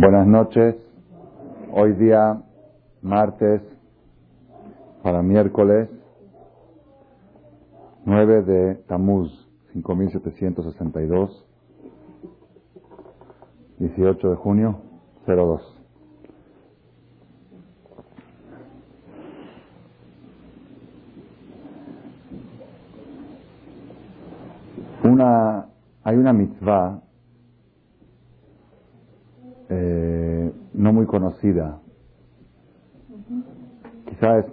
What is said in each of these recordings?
Buenas noches. Hoy día, martes, para miércoles, 9 de Tamuz, 5762, 18 de junio, 02. Una, hay una mitzvah eh, no muy conocida. Quizás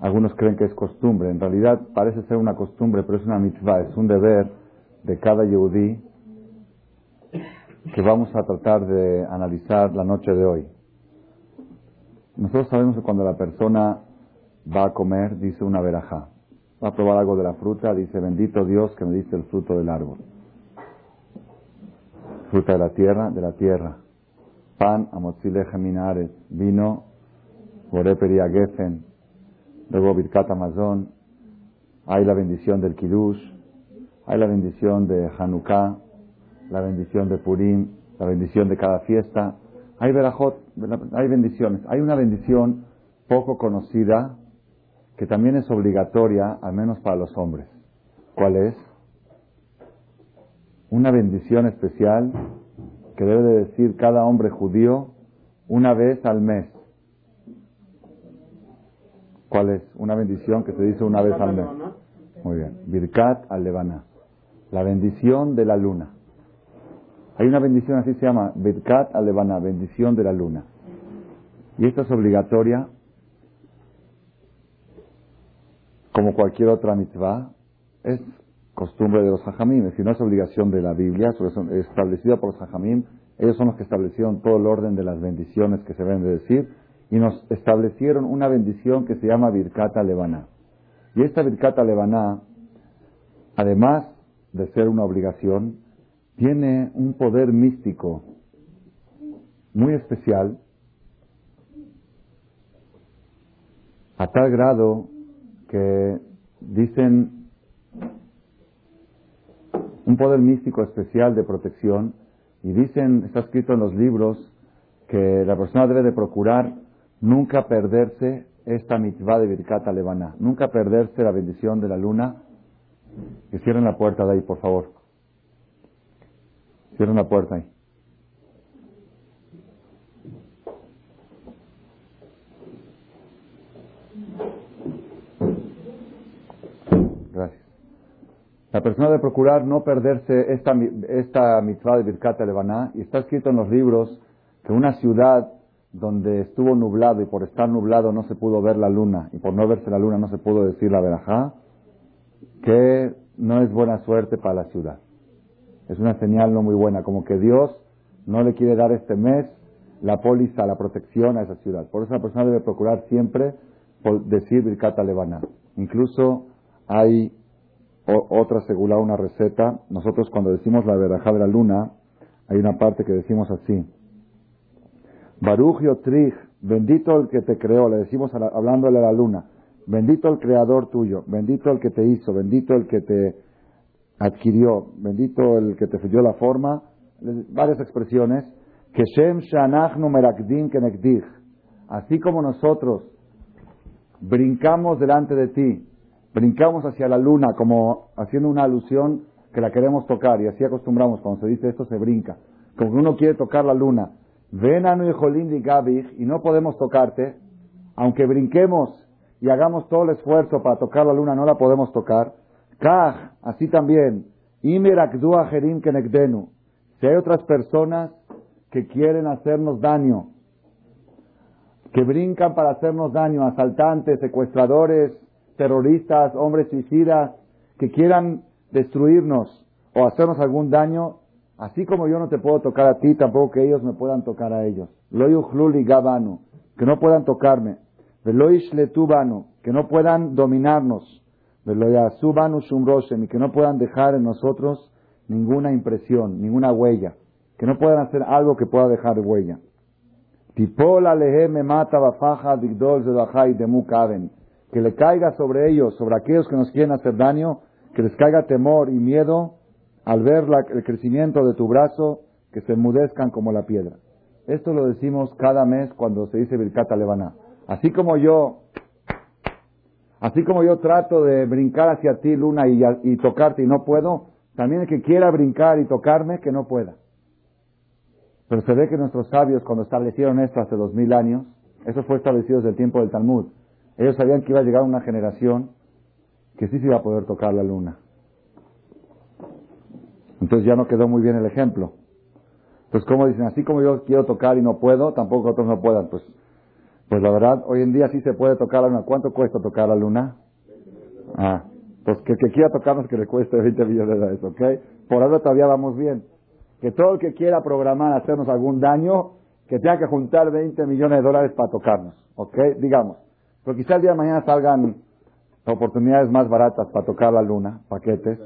algunos creen que es costumbre. En realidad parece ser una costumbre, pero es una mitzvah, es un deber de cada yehudí que vamos a tratar de analizar la noche de hoy. Nosotros sabemos que cuando la persona va a comer, dice una verajá. Va a probar algo de la fruta, dice, bendito Dios que me diste el fruto del árbol fruta de la tierra, de la tierra. Pan, amotzileje minares, vino, a gefen, luego birkat amazon, hay la bendición del Kiddush, hay la bendición de Hanukkah, la bendición de Purim, la bendición de cada fiesta, hay verajot, hay bendiciones. Hay una bendición poco conocida que también es obligatoria, al menos para los hombres. ¿Cuál es? Una bendición especial que debe de decir cada hombre judío una vez al mes. ¿Cuál es? Una bendición que se dice una vez al mes. Muy bien. Birkat al. La bendición de la luna. Hay una bendición así se llama Birkat al Levana, bendición de la luna. Y esta es obligatoria como cualquier otra mitzvah. Es costumbre de los hajamim, si no es obligación de la Biblia, es establecida por los hajamim, ellos son los que establecieron todo el orden de las bendiciones que se deben de decir, y nos establecieron una bendición que se llama Birkata Levaná. Y esta Birkata Levaná, además de ser una obligación, tiene un poder místico muy especial, a tal grado que dicen un poder místico especial de protección y dicen, está escrito en los libros, que la persona debe de procurar nunca perderse esta mitzvah de Birkat Levana, nunca perderse la bendición de la luna. Que cierren la puerta de ahí, por favor. Cierren la puerta ahí. La persona debe procurar no perderse esta, esta mitzvah de Birkat Levaná, y está escrito en los libros que una ciudad donde estuvo nublado y por estar nublado no se pudo ver la luna, y por no verse la luna no se pudo decir la verajá, que no es buena suerte para la ciudad. Es una señal no muy buena, como que Dios no le quiere dar este mes la póliza, la protección a esa ciudad. Por eso la persona debe procurar siempre decir Birkat Levaná. Incluso hay otra segula, una receta. Nosotros cuando decimos la verajá de la luna, hay una parte que decimos así. Baruch Yotrich, bendito el que te creó, le decimos hablándole a la luna. Bendito el creador tuyo, bendito el que te hizo, bendito el que te adquirió, bendito el que te dio la forma. Varias expresiones. Que Shem Shanachnu Merakdim Kenekdich. Así como nosotros brincamos delante de ti, brincamos hacia la luna como haciendo una alusión que la queremos tocar y así acostumbramos cuando se dice esto se brinca. Como que uno quiere tocar la luna. Ven a y no podemos tocarte. Aunque brinquemos y hagamos todo el esfuerzo para tocar la luna no la podemos tocar. Kaj así también. Jerim kenekdenu si hay otras personas que quieren hacernos daño que brincan para hacernos daño asaltantes secuestradores terroristas, hombres suicidas, que quieran destruirnos o hacernos algún daño, así como yo no te puedo tocar a ti, tampoco que ellos me puedan tocar a ellos. Loyuchluli gabanu, que no puedan tocarme. Veloishletubanu, que no puedan dominarnos. Veloyasubanu shumroshem, y que no puedan dejar en nosotros ninguna impresión, ninguna huella. Que no puedan hacer algo que pueda dejar huella. Que le caiga sobre ellos, sobre aquellos que nos quieren hacer daño, que les caiga temor y miedo al ver el crecimiento de tu brazo, que se enmudezcan como la piedra. Esto lo decimos cada mes cuando se dice Birkata Levana. Así como yo, así como yo trato de brincar hacia ti, Luna, y, y tocarte y no puedo, también el que quiera brincar y tocarme, que no pueda. Pero se ve que nuestros sabios, cuando establecieron esto hace dos mil años, eso fue establecido desde el tiempo del Talmud, ellos sabían que iba a llegar una generación que sí se iba a poder tocar la luna. Entonces ya no quedó muy bien el ejemplo. Entonces, como dicen, así como yo quiero tocar y no puedo, tampoco otros no puedan. Pues, pues la verdad, hoy en día sí se puede tocar la luna. ¿Cuánto cuesta tocar la luna? Ah, pues que el que quiera tocarnos que le cueste 20 millones de dólares, ¿ok? Por ahora todavía vamos bien. Que todo el que quiera programar hacernos algún daño, que tenga que juntar 20 millones de dólares para tocarnos, ¿ok? Digamos. Pero quizá el día de mañana salgan oportunidades más baratas para tocar la luna, paquetes,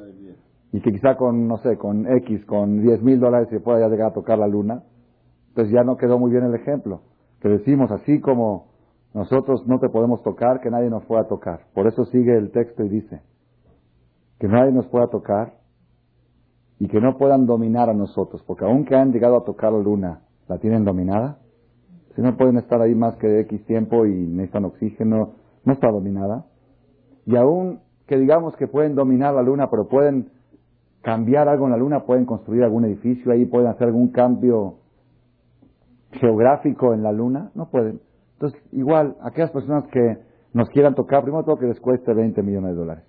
y que quizá con, no sé, con X, con 10 mil dólares se pueda ya llegar a tocar la luna, entonces ya no quedó muy bien el ejemplo. Que decimos, así como nosotros no te podemos tocar, que nadie nos pueda tocar. Por eso sigue el texto y dice, que nadie nos pueda tocar y que no puedan dominar a nosotros, porque aunque han llegado a tocar la luna, ¿la tienen dominada? Si no pueden estar ahí más que X tiempo y necesitan oxígeno, no está dominada. Y aún que digamos que pueden dominar la luna, pero pueden cambiar algo en la luna, pueden construir algún edificio ahí, pueden hacer algún cambio geográfico en la luna, no pueden. Entonces, igual, aquellas personas que nos quieran tocar, primero todo que les cueste 20 millones de dólares.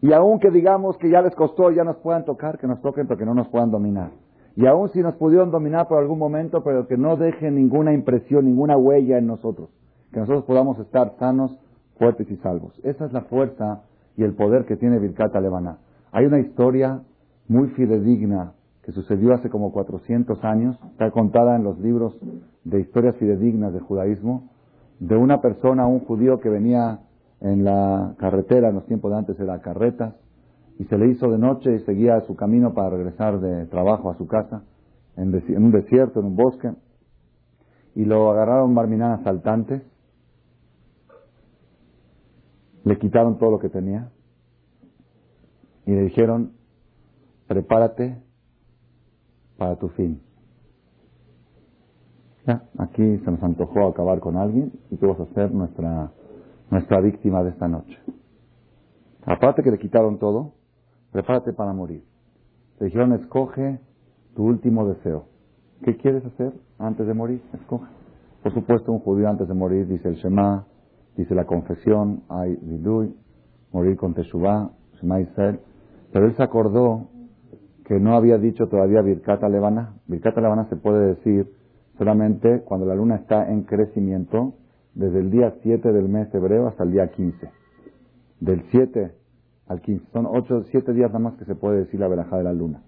Y aún que digamos que ya les costó, ya nos puedan tocar, que nos toquen, pero que no nos puedan dominar. Y aún si nos pudieron dominar por algún momento, pero que no dejen ninguna impresión, ninguna huella en nosotros. Que nosotros podamos estar sanos, fuertes y salvos. Esa es la fuerza y el poder que tiene Birkat Alevana. Hay una historia muy fidedigna que sucedió hace como 400 años, está contada en los libros de historias fidedignas de judaísmo, de una persona, un judío que venía en la carretera, en los tiempos de antes era carreta, y se le hizo de noche y seguía su camino para regresar de trabajo a su casa, en, un desierto, en un bosque, y lo agarraron marminán asaltantes, le quitaron todo lo que tenía, y le dijeron, prepárate para tu fin. Ya, aquí se nos antojó acabar con alguien y tú vas a ser nuestra, nuestra víctima de esta noche. Aparte que le quitaron todo, prepárate para morir. Te dijeron, escoge tu último deseo. ¿Qué quieres hacer antes de morir? Escoge. Por supuesto, un judío antes de morir dice el Shema, dice la confesión, hay Vidui, morir con Teshuvah, Shema Israel. Pero él se acordó que no había dicho todavía Birkata Levana. Birkata Levana se puede decir solamente cuando la luna está en crecimiento, desde el día 7 del mes hebreo hasta el día 15. Del 7 al 15. Son 8, 7 días nada más que se puede decir la verajá de la luna.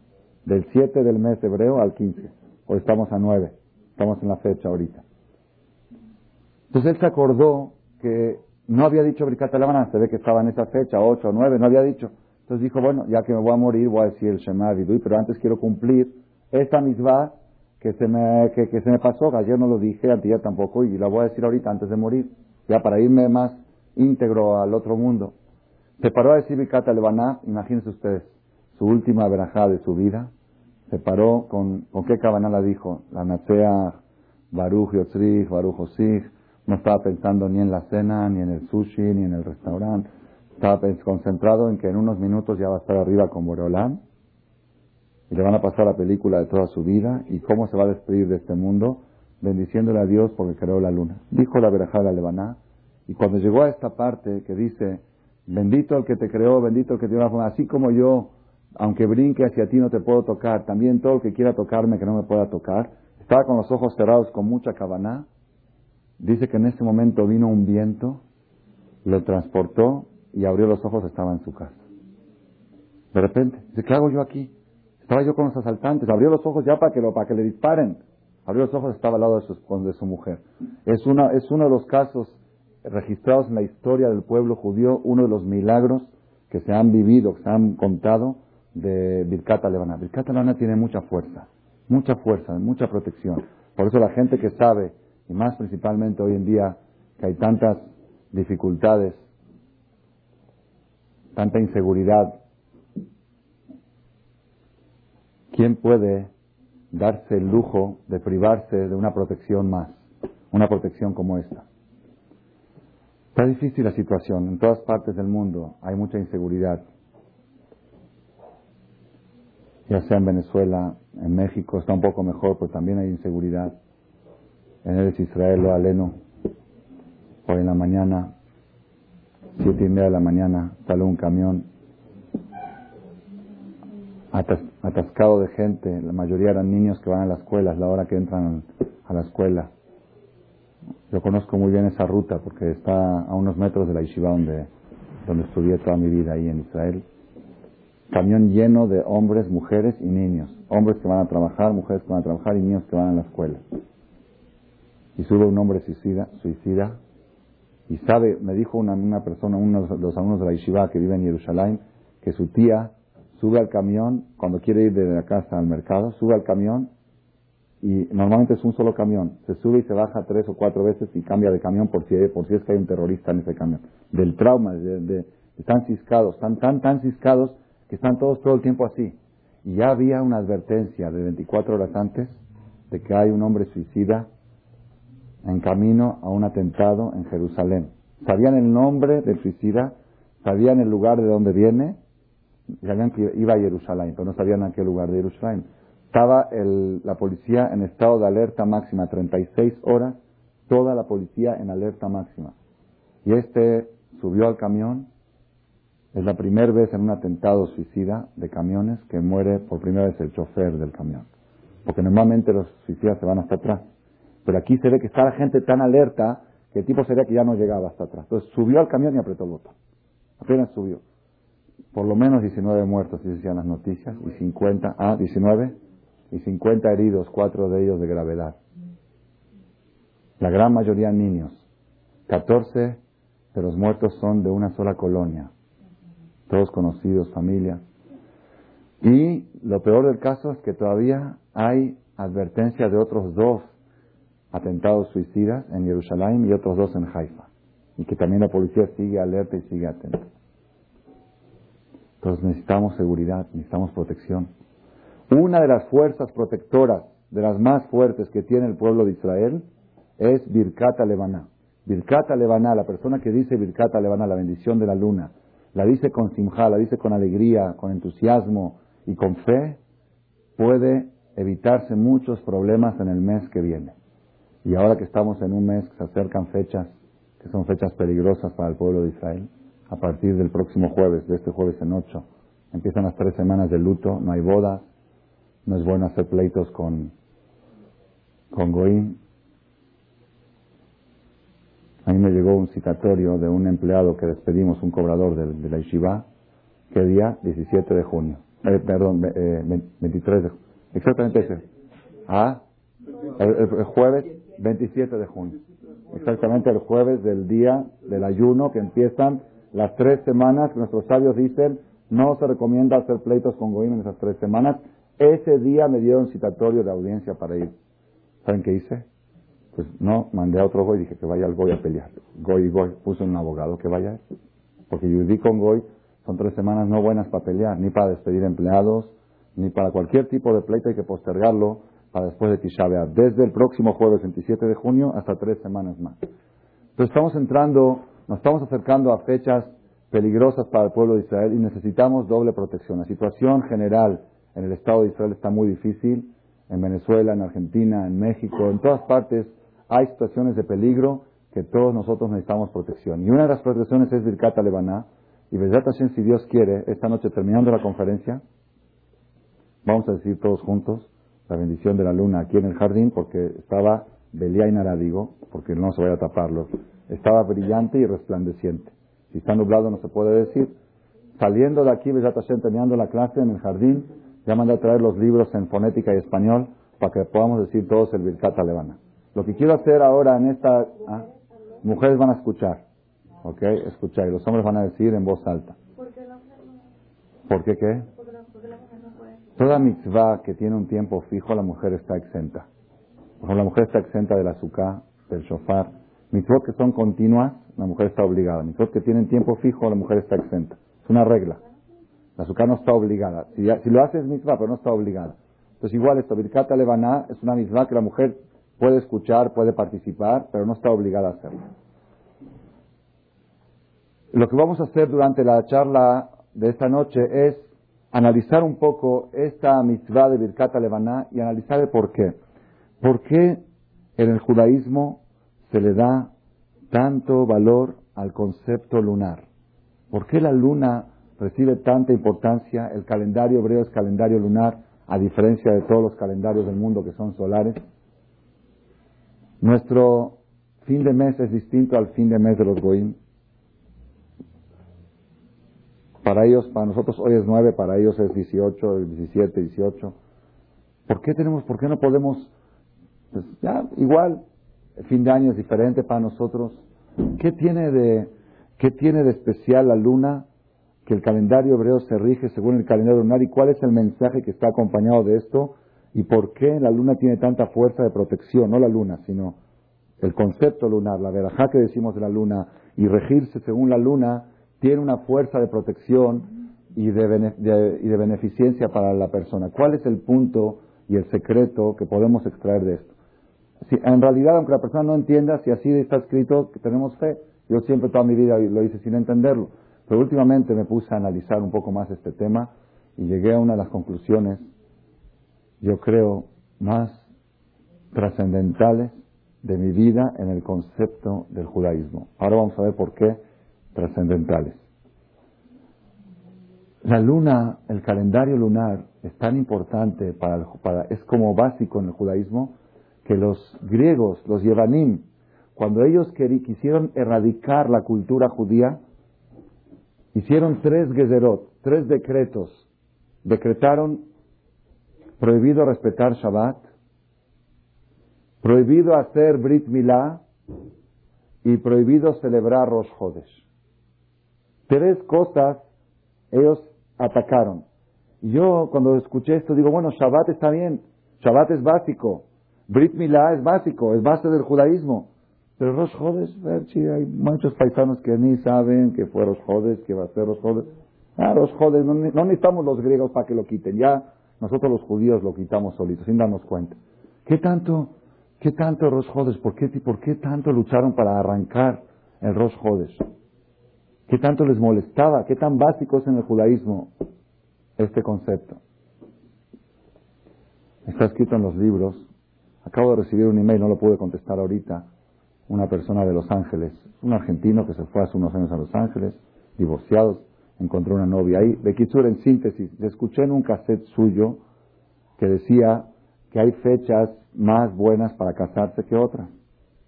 Del 7 del mes hebreo al 15. Hoy estamos a 9. Estamos en la fecha ahorita. Entonces él se acordó que no había dicho Bricata Levana, se ve que estaba en esa fecha, 8 o 9, no había dicho. Entonces dijo, bueno, ya que me voy a morir, voy a decir el Shema Vidui, pero antes quiero cumplir esta misma que se me, que, se me pasó, ayer no lo dije, ayer tampoco, y la voy a decir ahorita antes de morir, ya para irme más íntegro al otro mundo. Se paró a decir Mikata Lebaná, imagínense ustedes, su última verajá de su vida, se paró con, ¿con qué cabana la dijo? La Natsea, Baruch Yotzrich, Baruch Osich, no estaba pensando ni en la cena, ni en el sushi, ni en el restaurante, estaba concentrado en que en unos minutos ya va a estar arriba con Boreolán, y le van a pasar la película de toda su vida. Y cómo se va a despedir de este mundo, bendiciéndole a Dios porque creó la luna. Dijo la verajá de Lebaná, y cuando llegó a esta parte que dice, bendito el que te creó, bendito el que te dio la forma, así como yo, aunque brinque hacia ti no te puedo tocar, también todo el que quiera tocarme que no me pueda tocar, estaba con los ojos cerrados con mucha cabana, dice que en ese momento vino un viento, lo transportó y abrió los ojos, estaba en su casa. De repente, dice, ¿qué hago yo aquí? Estaba yo con los asaltantes, abrió los ojos ya para que, lo, para que le disparen. Abrió los ojos, estaba al lado de su, de su mujer. Es, es uno de los casos registrados en la historia del pueblo judío, uno de los milagros que se han vivido, que se han contado de Birkat Levana. Birkat Levana tiene mucha fuerza, mucha fuerza, mucha protección. Por eso la gente que sabe, y más principalmente hoy en día, que hay tantas dificultades, tanta inseguridad, ¿quién puede darse el lujo de privarse de una protección más, una protección como esta. Está difícil la situación, en todas partes del mundo hay mucha inseguridad, ya sea en Venezuela, en México está un poco mejor, pero también hay inseguridad. En el Israel o Aleno, hoy en la mañana, siete y media de la mañana, sale un camión atascado de gente, la mayoría eran niños que van a la escuela, es la hora que entran a la escuela. Yo conozco muy bien esa ruta porque está a unos metros de la yeshiva donde, donde estudié toda mi vida ahí en Israel. Camión lleno de hombres, mujeres y niños. Hombres que van a trabajar, mujeres que van a trabajar y niños que van a la escuela. Y sube un hombre suicida, suicida y sabe, me dijo una, una persona, uno de los alumnos de la yeshiva que vive en Jerusalén, que su tía sube al camión, cuando quiere ir de la casa al mercado, sube al camión y normalmente es un solo camión. Se sube y se baja tres o cuatro veces y cambia de camión por si, por si es que hay un terrorista en ese camión. Del trauma, están ciscados, están tan, tan ciscados que están todos todo el tiempo así. Y ya había una advertencia de 24 horas antes de que hay un hombre suicida en camino a un atentado en Jerusalén. Sabían el nombre del suicida, sabían el lugar de donde viene sabían que iba a Jerusalén, pero no sabían a qué lugar de Jerusalén. Estaba la policía en estado de alerta máxima, 36 horas, toda la policía en alerta máxima. Y este subió al camión, es la primera vez en un atentado suicida de camiones que muere por primera vez el chofer del camión. Porque normalmente los suicidas se van hasta atrás. Pero aquí se ve que está la gente tan alerta que el tipo sería que ya no llegaba hasta atrás. Entonces subió al camión y apretó el botón. Apenas subió por lo menos 19 muertos, y decían las noticias, y 50, ah, 19, y 50 heridos, cuatro de ellos de gravedad. La gran mayoría niños. 14 de los muertos son de una sola colonia, todos conocidos, familia. Y lo peor del caso es que todavía hay advertencia de otros dos atentados suicidas en Jerusalén y otros dos en Haifa. Y que también la policía sigue alerta y sigue atenta. Entonces necesitamos seguridad, necesitamos protección. Una de las fuerzas protectoras, de las más fuertes que tiene el pueblo de Israel, es Birkata Levaná. Birkata Levaná, la persona que dice Birkata Levaná, la bendición de la luna, la dice con simja, la dice con alegría, con entusiasmo y con fe, puede evitarse muchos problemas en el mes que viene. Y ahora que estamos en un mes que se acercan fechas, que son fechas peligrosas para el pueblo de Israel, a partir del próximo jueves, de este jueves en ocho. Empiezan las tres semanas de luto, no hay bodas, no es bueno hacer pleitos con, con Goín. A mí me llegó un citatorio de un empleado que despedimos, un cobrador de, la Yeshiva, ¿qué día? 17 de junio. Eh, perdón, 23 eh, de junio. Exactamente ese. Ah, el jueves 27 de junio. Exactamente el jueves del día del ayuno que empiezan las tres semanas nuestros sabios dicen, no se recomienda hacer pleitos con Goim en esas tres semanas. Ese día me dieron citatorio de audiencia para ir. ¿Saben qué hice? Pues no, mandé a otro Goy y dije que vaya al Goy a pelear. Goy y Goy, puse un abogado que vaya. Porque vi con Goy son tres semanas no buenas para pelear, ni para despedir empleados, ni para cualquier tipo de pleito hay que postergarlo para después de Tisha Desde el próximo jueves 27 de junio hasta tres semanas más. Entonces estamos entrando nos estamos acercando a fechas peligrosas para el pueblo de Israel y necesitamos doble protección. La situación general en el Estado de Israel está muy difícil. En Venezuela, en Argentina, en México, en todas partes hay situaciones de peligro que todos nosotros necesitamos protección. Y una de las protecciones es Birkata Lebaná. Y Bezat Hashem, si Dios quiere, esta noche terminando la conferencia, vamos a decir todos juntos la bendición de la luna aquí en el jardín, porque estaba Belia y Naradigo, porque no se vaya a taparlo estaba brillante y resplandeciente. Si está nublado no se puede decir. Saliendo de aquí, terminando la clase en el jardín, ya mandé a traer los libros en fonética y español para que podamos decir todos el Birkat Levana. Lo que quiero hacer ahora en esta... ¿ah? Mujeres van a escuchar, ¿ok? Escuchar. Y los hombres van a decir en voz alta. ¿Por qué qué? Toda mitzvah que tiene un tiempo fijo, la mujer está exenta. Por ejemplo, la mujer está exenta del azúcar, del shofar, Mitzvot que son continuas, la mujer está obligada. Mitzvot que tienen tiempo fijo, la mujer está exenta. Es una regla. La azúcar no está obligada. Si, lo hace es mitzvah, pero no está obligada. Entonces igual esto, Birkata Levaná es una misma que la mujer puede escuchar, puede participar, pero no está obligada a hacerlo. Lo que vamos a hacer durante la charla de esta noche es analizar un poco esta mitzvah de Birkata Levaná y analizar el por qué. ¿Por qué en el judaísmo se le da tanto valor al concepto lunar? ¿Por qué la luna recibe tanta importancia? El calendario hebreo es calendario lunar, a diferencia de todos los calendarios del mundo que son solares. Nuestro fin de mes es distinto al fin de mes de los Goim. Para ellos, para nosotros hoy es 9, para ellos es 18, 17, 18. ¿Por qué tenemos, por qué no podemos, pues ya, igual, el fin de año es diferente para nosotros? ¿Qué tiene de, qué tiene de especial la luna que el calendario hebreo se rige según el calendario lunar y cuál es el mensaje que está acompañado de esto y por qué la luna tiene tanta fuerza de protección, no la luna, sino el concepto lunar, la verajá que decimos de la luna y regirse según la luna tiene una fuerza de protección y de, y de beneficencia para la persona. ¿Cuál es el punto y el secreto que podemos extraer de esto? Si, en realidad, aunque la persona no entienda, si así está escrito, que tenemos fe. Yo siempre toda mi vida lo hice sin entenderlo. Pero últimamente me puse a analizar un poco más este tema y llegué a una de las conclusiones, yo creo, más trascendentales de mi vida en el concepto del judaísmo. Ahora vamos a ver por qué trascendentales. La luna, el calendario lunar es tan importante para, para, es como básico en el judaísmo que los griegos, los yevanim, cuando ellos quisieron erradicar la cultura judía, hicieron tres gezerot, tres decretos. Decretaron prohibido respetar Shabbat, prohibido hacer Brit Milá y prohibido celebrar Rosh Hodesh. Tres cosas ellos atacaron. Yo cuando escuché esto digo, bueno, Shabbat está bien, Shabbat es básico, Brit Milá es básico, es base del judaísmo. Pero Rosh Hodesh, hay muchos paisanos que ni saben que fue Rosh Hodesh, que va a ser Rosh Hodesh. Ah, Rosh Hodesh, no, no necesitamos los griegos para que lo quiten, ya nosotros los judíos lo quitamos solitos, sin darnos cuenta. ¿Qué tanto, qué tanto Rosh Hodesh? ¿Por qué, ¿Por qué tanto lucharon para arrancar el Rosh Hodesh? ¿Qué tanto les molestaba? ¿Qué tan básico es en el judaísmo este concepto? Está escrito en los libros. Acabo de recibir un email, no lo pude contestar ahorita. Una persona de Los Ángeles, un argentino que se fue hace unos años a Los Ángeles, divorciados, encontró una novia ahí. Bekitsur, en síntesis, escuché en un cassette suyo que decía que hay fechas más buenas para casarse que otras.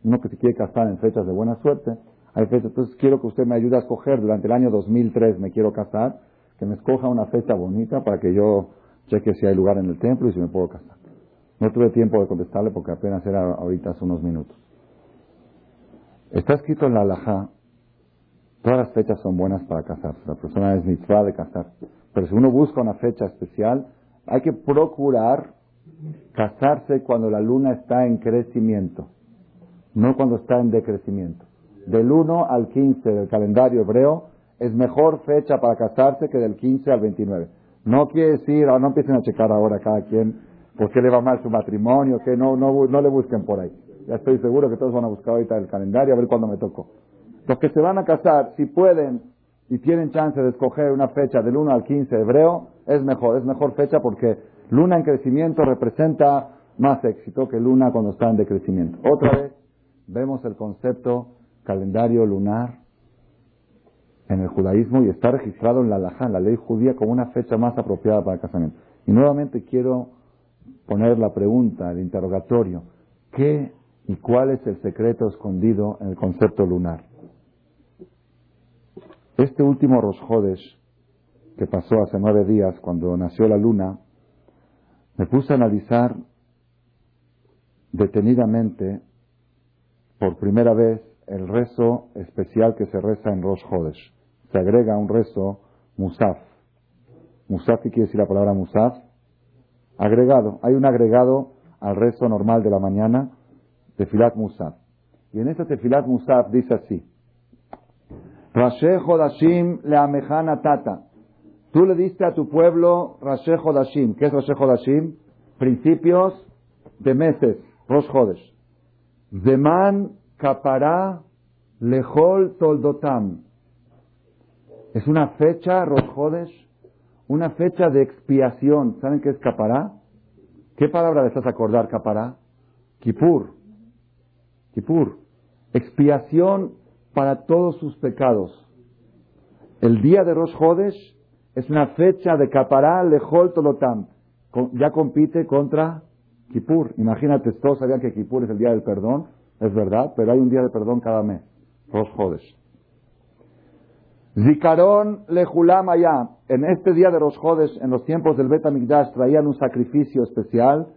Uno que se quiere casar en fechas de buena suerte, hay fechas, entonces quiero que usted me ayude a escoger, durante el año 2003 me quiero casar, que me escoja una fecha bonita para que yo cheque si hay lugar en el templo y si me puedo casar. No tuve tiempo de contestarle porque apenas era ahorita hace unos minutos. Está escrito en la alajá, todas las fechas son buenas para casarse, la persona es mitzvah de casar, pero si uno busca una fecha especial, hay que procurar casarse cuando la luna está en crecimiento, no cuando está en decrecimiento del 1 al 15 del calendario hebreo es mejor fecha para casarse que del 15 al 29. No quiere decir, ah, no empiecen a checar ahora cada quien por qué le va mal su matrimonio, que no, no, no le busquen por ahí. Ya estoy seguro que todos van a buscar ahorita el calendario a ver cuándo me tocó. Los que se van a casar, si pueden y tienen chance de escoger una fecha del 1 al 15 hebreo, es mejor, es mejor fecha porque luna en crecimiento representa más éxito que luna cuando está en decrecimiento. Otra vez, vemos el concepto calendario lunar en el judaísmo y está registrado en la Laján, la ley judía, como una fecha más apropiada para el casamiento. Y nuevamente quiero poner la pregunta, el interrogatorio, ¿qué y cuál es el secreto escondido en el concepto lunar? Este último Rosjodes que pasó hace nueve días cuando nació la luna, me puse a analizar detenidamente por primera vez el rezo especial que se reza en Rosh. Se agrega un rezo Musaf. Musaf, ¿qué quiere decir la palabra Musaf? Agregado. Hay un agregado al rezo normal de la mañana, Tefilat Musaf. Y en ese Tefilat Musaf dice así. Rashe Hodashim le Tata. Tú le diste a tu pueblo Rashe Hodashim. ¿Qué es Rashe Hodashim? principios de meses, Rosh Chodesh. Zeman Kapará Lejol Toldotam. Es una fecha, Rosh Chodesh, una fecha de expiación. ¿Saben qué es Kapará? ¿Qué palabra le estás a acordar, Kapará? Kipur. Kipur. Expiación para todos sus pecados. El día de Rosh es una fecha de Kapará Lejol Tolotam. Ya compite contra Kippur. Imagínate, todos sabían que Kippur es el día del perdón, es verdad, pero hay un día de perdón cada mes. Rosh Chodesh. Zikaron Lejulam. En este día de Rosh en los tiempos del Bet traían un sacrificio especial.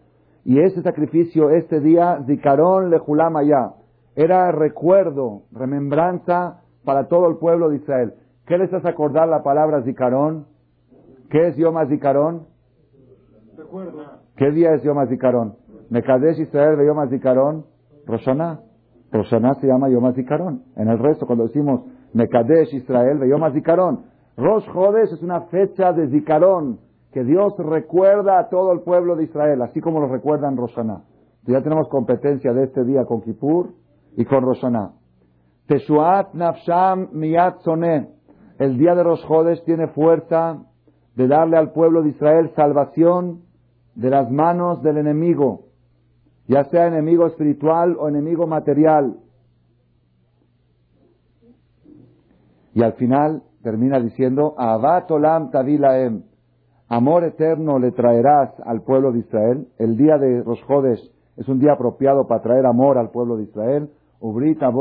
Y ese sacrificio, este día, Zikaron Lejulam allá. Era recuerdo, remembranza para todo el pueblo de Israel. ¿Qué les hace acordar la palabra Zikaron? ¿Qué es Yom Zikaron? ¿Qué día es Yom Zikaron? Mekadesh Israel ve Yom Zikaron, Roshaná. Roshaná se llama Yom Zikaron. En el resto, cuando decimos Mekadesh Israel ve Yom Zikaron, Rosh Chodesh es una fecha de Zikaron que Dios recuerda a todo el pueblo de Israel, así como lo recuerdan Roshaná. Ya tenemos competencia de este día con Kippur y con Roshaná. Teshuat Nafsham Miyat. El día de Rosh Chodesh tiene fuerza de darle al pueblo de Israel salvación de las manos del enemigo, ya sea enemigo espiritual o enemigo material. Y al final termina diciendo, Abatolam Tavilaem, amor eterno le traerás al pueblo de Israel. El día de Rosh Chodesh es un día apropiado para traer amor al pueblo de Israel. Ubrita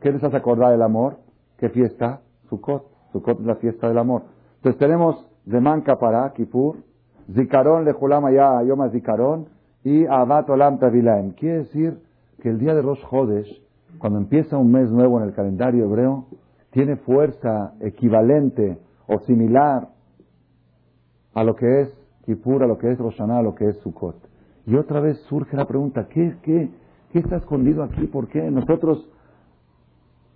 ¿Qué les acordar el amor? ¿Qué fiesta? Sukkot. Sukkot es la fiesta del amor. Entonces tenemos Zeman para Kipur, Zikaron Lejulam ya Yom Zikaron y Abat Olam Tavilaem. Quiere decir que el día de Rosh Chodesh, cuando empieza un mes nuevo en el calendario hebreo, tiene fuerza equivalente o similar a lo que es Kipur, a lo que es Roshaná, a lo que es Sukkot. Y otra vez surge la pregunta, ¿qué, qué, qué está escondido aquí? ¿Por qué? Nosotros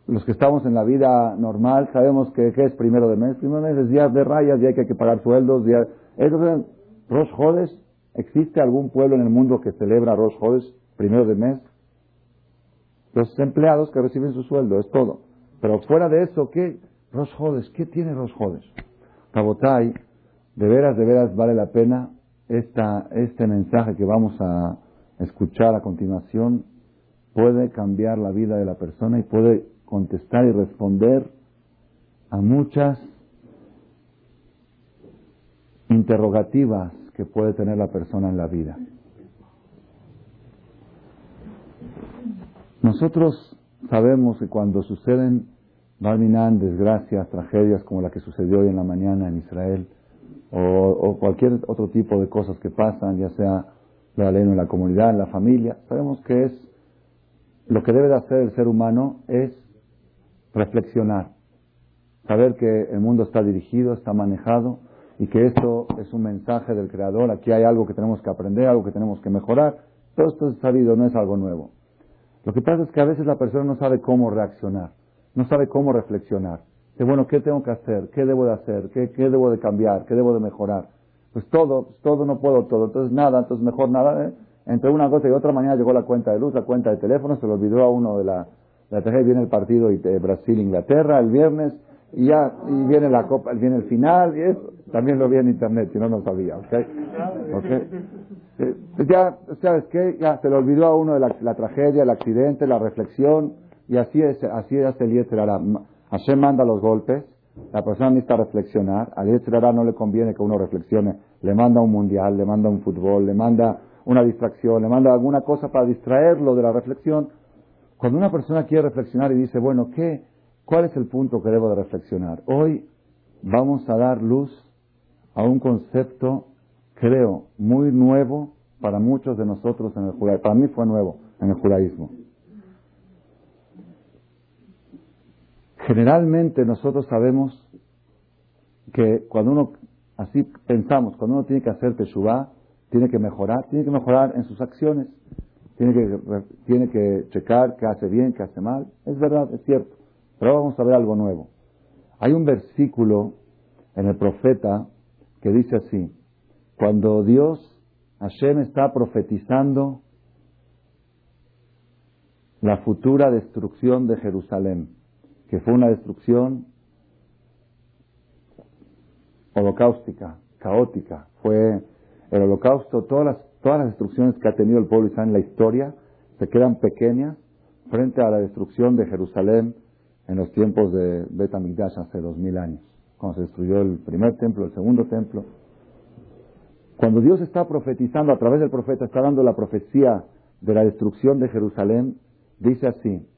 los que estamos en la vida normal sabemos que, es primero de mes. Primero de mes es días de rayas, y hay que pagar sueldos. Días... Rosh Jodes, ¿existe algún pueblo en el mundo que celebra Rosh Jodes primero de mes? Los empleados que reciben su sueldo, es todo. Pero fuera de eso, ¿qué? Rosh Jodes, ¿qué tiene Rosh Jodes? Rabotai, de veras, de veras vale la pena este mensaje que vamos a escuchar a continuación. Puede cambiar la vida de la persona y puede contestar y responder a muchas interrogativas que puede tener la persona en la vida. Nosotros sabemos que cuando suceden Barminan, desgracias, tragedias como la que sucedió hoy en la mañana en Israel, o, cualquier otro tipo de cosas que pasan, ya sea la ley en la comunidad, en la familia, sabemos que es lo que debe de hacer el ser humano es reflexionar, saber que el mundo está dirigido, está manejado y que esto es un mensaje del Creador, aquí hay algo que tenemos que aprender, algo que tenemos que mejorar, todo esto es sabido, no es algo nuevo. Lo que pasa es que a veces la persona no sabe cómo reaccionar, no sabe cómo reflexionar. Dice, bueno, ¿qué tengo que hacer? ¿Qué debo de hacer? ¿Qué, qué debo de cambiar? ¿Qué debo de mejorar? Pues todo, pues todo no puedo todo, entonces nada, entonces mejor nada. ¿eh? Entre una cosa y otra, mañana llegó la cuenta de luz, la cuenta de teléfono, se lo olvidó a uno de la, la tragedia viene el partido de Brasil-Inglaterra el viernes y ya y viene la copa, viene el final y eso también lo vi en internet, si no no sabía, ¿ok? okay. Eh, ya, ¿sabes qué? Ya se le olvidó a uno de la, tragedia, el accidente, la reflexión y así es, así es el Yetzerara. Hashem manda los golpes, la persona necesita reflexionar, al Yetzerara no le conviene que uno reflexione, le manda un mundial, le manda un fútbol, le manda una distracción, le manda alguna cosa para distraerlo de la reflexión, cuando una persona quiere reflexionar y dice, bueno, ¿qué, ¿cuál es el punto que debo de reflexionar? Hoy vamos a dar luz a un concepto, creo, muy nuevo para muchos de nosotros en el judaísmo. Para mí fue nuevo en el judaísmo. Generalmente nosotros sabemos que cuando uno, así pensamos, cuando uno tiene que hacer teshuvah, tiene que mejorar, tiene que mejorar en sus acciones tiene que, tiene que checar qué hace bien, qué hace mal. Es verdad, es cierto. Pero vamos a ver algo nuevo. Hay un versículo en el profeta que dice así, cuando Dios Hashem está profetizando la futura destrucción de Jerusalén, que fue una destrucción holocaustica, caótica. Fue el holocausto, todas las, todas las destrucciones que ha tenido el pueblo israelí en la historia se quedan pequeñas frente a la destrucción de Jerusalén en los tiempos de Bet hace dos mil años, cuando se destruyó el primer templo, el segundo templo. Cuando Dios está profetizando a través del profeta, está dando la profecía de la destrucción de Jerusalén, dice así,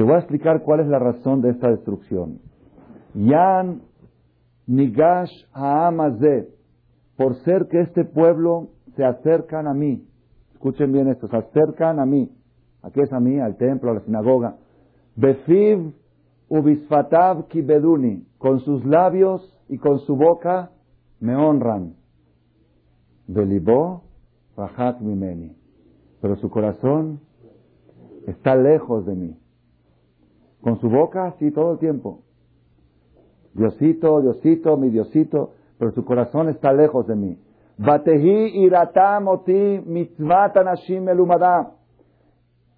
te voy a explicar cuál es la razón de esta destrucción. Yan Nigash Haamazé, por ser que este pueblo se acercan a mí. Escuchen bien esto, se acercan a mí. ¿A qué es a mí? Al templo, a la sinagoga. Befiv ubisfatav kibeduni. Con sus labios y con su boca me honran. Belibó rajat mimeni. Pero su corazón está lejos de mí. Con su boca, sí, todo el tiempo. Diosito, Diosito, mi Diosito, pero su corazón está lejos de mí. Batehi iratam oti mitzvat anashim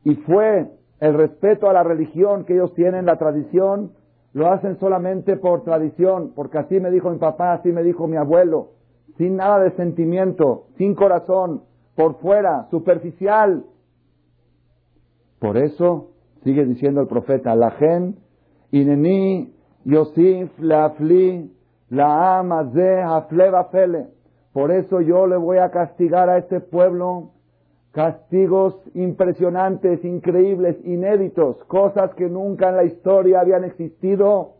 Y fue el respeto a la religión que ellos tienen, la tradición, lo hacen solamente por tradición, porque así me dijo mi papá, así me dijo mi abuelo, sin nada de sentimiento, sin corazón, por fuera, superficial. Por eso, sigue diciendo el profeta, la gen, ineni Yosif Leafli la ama de fele. Por eso yo le voy a castigar a este pueblo castigos impresionantes, increíbles, inéditos, cosas que nunca en la historia habían existido,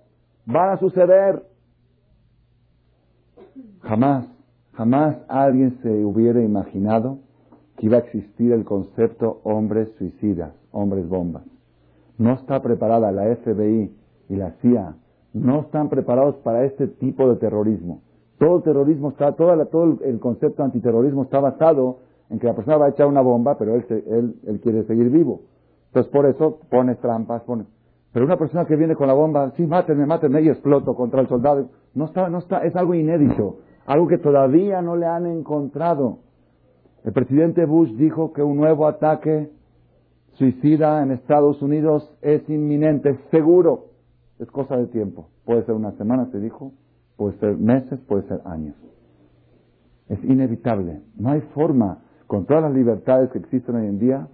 van a suceder. Jamás, jamás alguien se hubiera imaginado que iba a existir el concepto hombres suicidas, hombres bombas. No está preparada la FBI y la CIA no están preparados para este tipo de terrorismo. Todo el terrorismo está, todo, el concepto antiterrorismo está basado en que la persona va a echar una bomba, pero él, él, quiere seguir vivo. Entonces por eso pones trampas. Pero una persona que viene con la bomba, sí, mátenme, mátenme, y exploto contra el soldado. No está, no está, es algo inédito, algo que todavía no le han encontrado. El presidente Bush dijo que un nuevo ataque suicida en Estados Unidos es inminente, seguro. Es cosa de tiempo. Puede ser una semana, te dijo, puede ser meses, puede ser años. Es inevitable. No hay forma, con todas las libertades que existen hoy en día,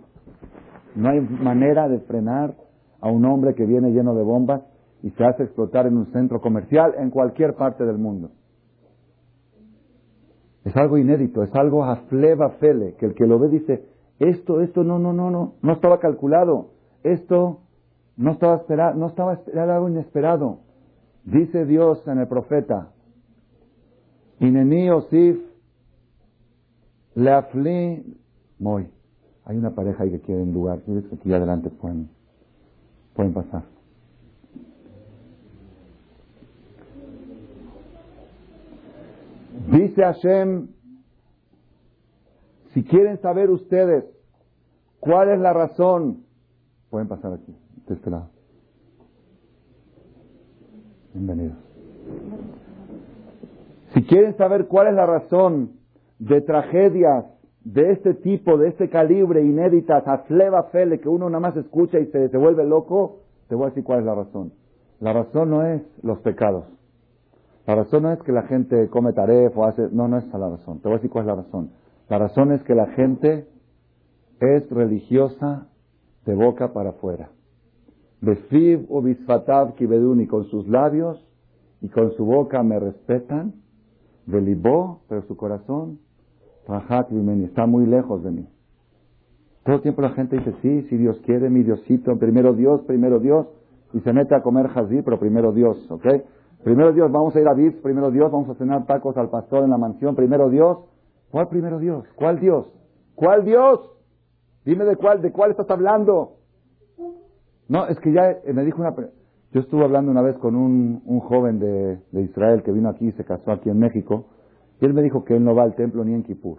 no hay manera de frenar a un hombre que viene lleno de bombas y se hace explotar en un centro comercial en cualquier parte del mundo. Es algo inédito, es algo a fele, que el que lo ve dice, esto, esto, no, no, no, no, no estaba calculado, esto no estaba esperado, no estaba era algo inesperado. Dice Dios en el profeta, Ineni Osif Leafli Moy. Hay una pareja ahí que quiere un lugar. que aquí adelante pueden, pueden pasar. Dice Hashem, si quieren saber ustedes cuál es la razón, pueden pasar aquí de este lado. Bienvenidos. Si quieren saber cuál es la razón de tragedias de este tipo, de este calibre, inéditas, asleva fele, que uno nada más escucha y se, se vuelve loco, te voy a decir cuál es la razón. La razón no es los pecados. La razón no es que la gente come taref o hace... No, no es la razón. Te voy a decir cuál es la razón. La razón es que la gente es religiosa de boca para afuera. Befiv o bisfatav kibeduni, con sus labios y con su boca me respetan. Belibó, pero su corazón, Rahat está muy lejos de mí. Todo el tiempo la gente dice, sí, si Dios quiere, mi Diosito, primero Dios, primero Dios, y se mete a comer jazí, pero primero Dios, ¿ok? Primero Dios, vamos a ir a Vips, primero Dios, vamos a cenar tacos al pastor en la mansión, primero Dios. ¿Cuál primero Dios? ¿Cuál Dios? ¿Cuál Dios? Dime de cuál, de cuál estás hablando. No, es que ya eh, me dijo una... Yo estuve hablando una vez con un, un joven de, de, Israel que vino aquí y se casó aquí en México, y él me dijo que él no va al templo ni en Kippur.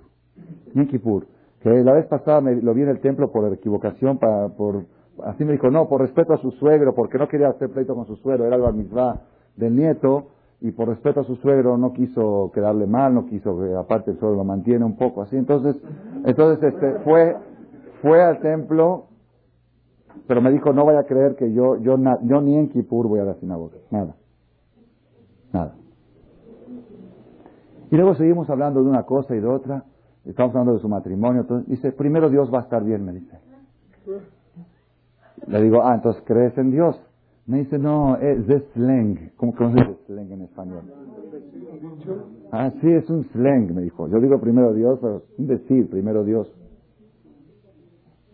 Ni en Kippur. Que la vez pasada me, lo vi en el templo por equivocación, para, por... Así me dijo, no, por respeto a su suegro, porque no quería hacer pleito con su suegro, era el misma del nieto, y por respeto a su suegro no quiso quedarle mal, no quiso que aparte el suegro lo mantiene un poco así. Entonces, entonces este, fue, fue al templo, pero me dijo, no vaya a creer que yo, yo, yo ni en Kippur voy a la sinagoga. Nada. Nada. Y luego seguimos hablando de una cosa y de otra. Estamos hablando de su matrimonio. Entonces, dice, primero Dios va a estar bien, me dice. Le digo, ah, entonces crees en Dios. Me dice, no, es de slang. ¿Cómo conoces slang en español? Ah, sí, es un slang, me dijo. Yo digo primero Dios, pero es un decir, primero Dios.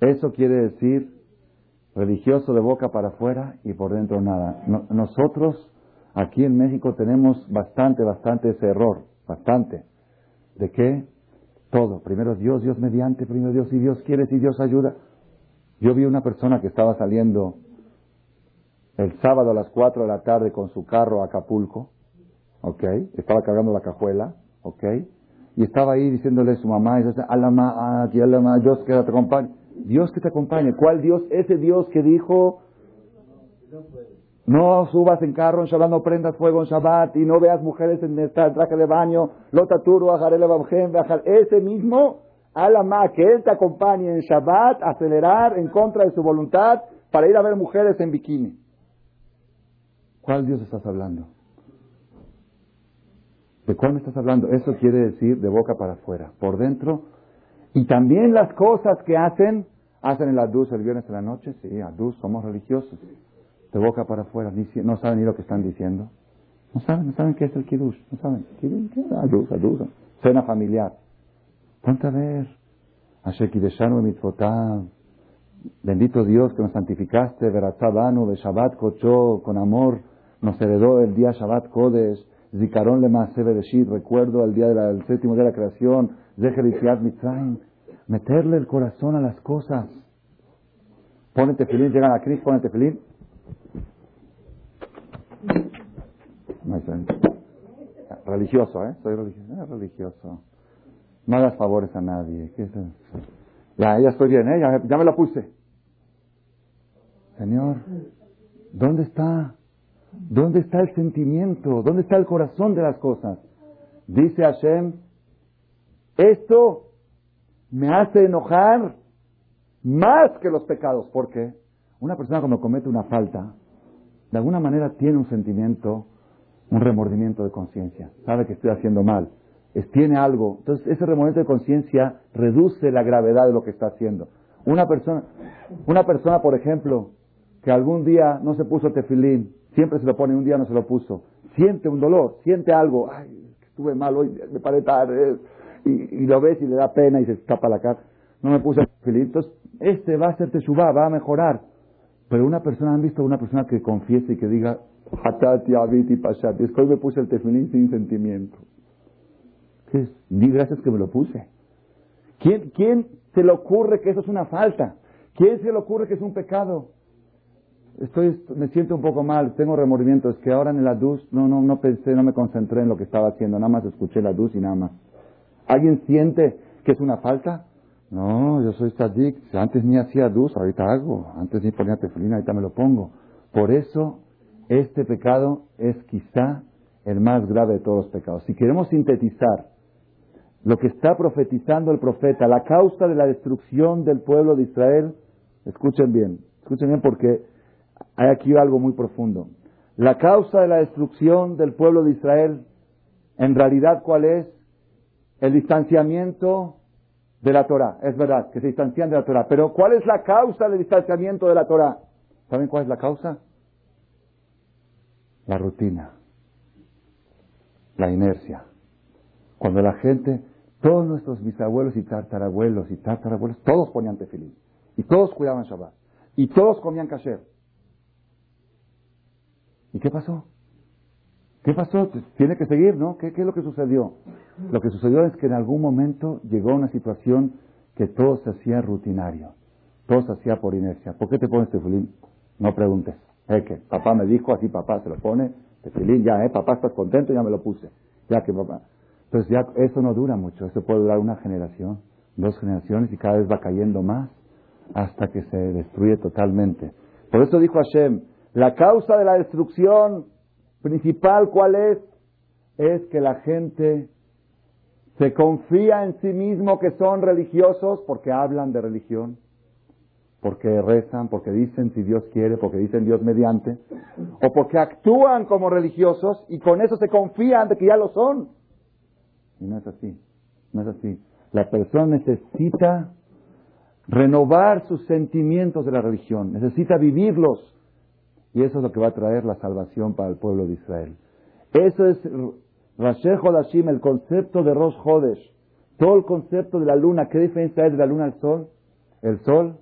Eso quiere decir religioso de boca para afuera y por dentro nada. nosotros aquí en México tenemos bastante, bastante ese error, bastante. ¿De qué? Todo. Primero Dios, Dios mediante, primero Dios, si Dios quiere, si Dios ayuda. Yo vi una persona que estaba saliendo el sábado a las 4 de la tarde con su carro a Acapulco, ¿ok? Estaba cargando la cajuela, ¿ok? Y estaba ahí diciéndole a su mamá, y Dios que te acompañe. Dios que te acompañe. ¿Cuál Dios? Ese Dios que dijo, no subas en carro en Shabbat, no prendas fuego en Shabbat y no veas mujeres en esta traje de baño, lotaturu, ajarele ese mismo, alama, que Él te acompañe en Shabbat, acelerar en contra de su voluntad para ir a ver mujeres en bikini. ¿Cuál Dios estás hablando? ¿De cuál me estás hablando? Eso quiere decir de boca para afuera. Por dentro. Y también las cosas que hacen, hacen el adus el viernes de la noche. Sí, adus, somos religiosos. De boca para afuera. No saben ni lo que están diciendo. No saben, no saben qué es el kiddush. No saben. Adus, adus. Cena familiar. Ponte a ver. Bendito Dios que nos santificaste. Veratzabanu, Shabbat Kocho, con amor nos heredó el día Shabbat Kodesh, Zikaron le Bereshit, recuerdo el día del séptimo día de la creación, Zecher Mitzrayim, meterle el corazón a las cosas. Pónete tefilín, llegan a Cris, ponete tefilín. Religioso, ¿eh? Soy religioso. Eh, religioso. No hagas favores a nadie. Ya, ya estoy bien, ¿eh? Ya, ya me lo puse. Señor, ¿dónde está? ¿Dónde está el sentimiento? ¿Dónde está el corazón de las cosas? Dice Hashem, esto me hace enojar más que los pecados. ¿Por qué? Una persona cuando comete una falta, de alguna manera tiene un sentimiento, un remordimiento de conciencia. Sabe que estoy haciendo mal. Tiene algo. Entonces, ese remordimiento de conciencia reduce la gravedad de lo que está haciendo. Una persona, una persona, por ejemplo, que algún día no se puso tefilín, Siempre se lo pone, un día no se lo puso. Siente un dolor, siente algo. Ay, estuve mal hoy, me paré tarde. Y, lo ves y le da pena y se escapa la cara. No me puse feliz. Entonces, este va a ser teshuva, va a mejorar. Pero una persona, ¿han visto una persona que confiese y que diga, Hatati, Abiti, Pashati? Es que hoy me puse el tefilín sin sentimiento. ¿Qué es? Gracias que me lo puse. ¿Quién, ¿Quién se le ocurre que eso es una falta? ¿Quién se le ocurre que es un pecado? Estoy, me siento un poco mal, tengo remordimiento, es que ahora en la luz no, no, no pensé, no me concentré en lo que estaba haciendo, nada más escuché la luz y nada más. ¿Alguien siente que es una falta? No, yo soy tzadik, antes ni hacía luz, ahorita hago, antes ni ponía tefilina, ahorita me lo pongo. Por eso, este pecado es quizá el más grave de todos los pecados. Si queremos sintetizar lo que está profetizando el profeta, la causa de la destrucción del pueblo de Israel, escuchen bien, escuchen bien porque hay aquí algo muy profundo. La causa de la destrucción del pueblo de Israel, en realidad, ¿cuál es? El distanciamiento de la Torah. Es verdad, que se distancian de la Torah. Pero ¿cuál es la causa del distanciamiento de la Torah? ¿Saben cuál es la causa? La rutina, la inercia. Cuando la gente, todos nuestros bisabuelos y tartarabuelos y tartarabuelos, todos ponían tefilín. Y todos cuidaban Shabbat. Y todos comían kasher. ¿Y qué pasó? ¿Qué pasó? Tiene que seguir, ¿no? ¿Qué, es lo que sucedió? Lo que sucedió es que en algún momento llegó una situación que todo se hacía rutinario. Todo se hacía por inercia. ¿Por qué te pones tefilín? No preguntes. Es que papá me dijo, así papá se lo pone, tefilín, ya, ¿eh? Papá, ¿estás contento? Ya me lo puse. Ya que papá. Entonces ya eso no dura mucho. Eso puede durar una generación, dos generaciones y cada vez va cayendo más hasta que se destruye totalmente. Por eso dijo Hashem, la causa de la destrucción principal, ¿cuál es? es que la gente se confía en sí mismo que son religiosos porque hablan de religión, porque rezan, porque dicen si Dios quiere, porque dicen Dios mediante, o porque actúan como religiosos y con eso se confían de que ya lo son. Y no es así, no es así. La persona necesita renovar sus sentimientos de la religión, necesita vivirlos. Y eso es lo que va a traer la salvación para el pueblo de Israel. Eso es Rasher Hodashim, el concepto de Rosh Hodesh. Todo el concepto de la luna, ¿qué diferencia hay de la luna al sol? El sol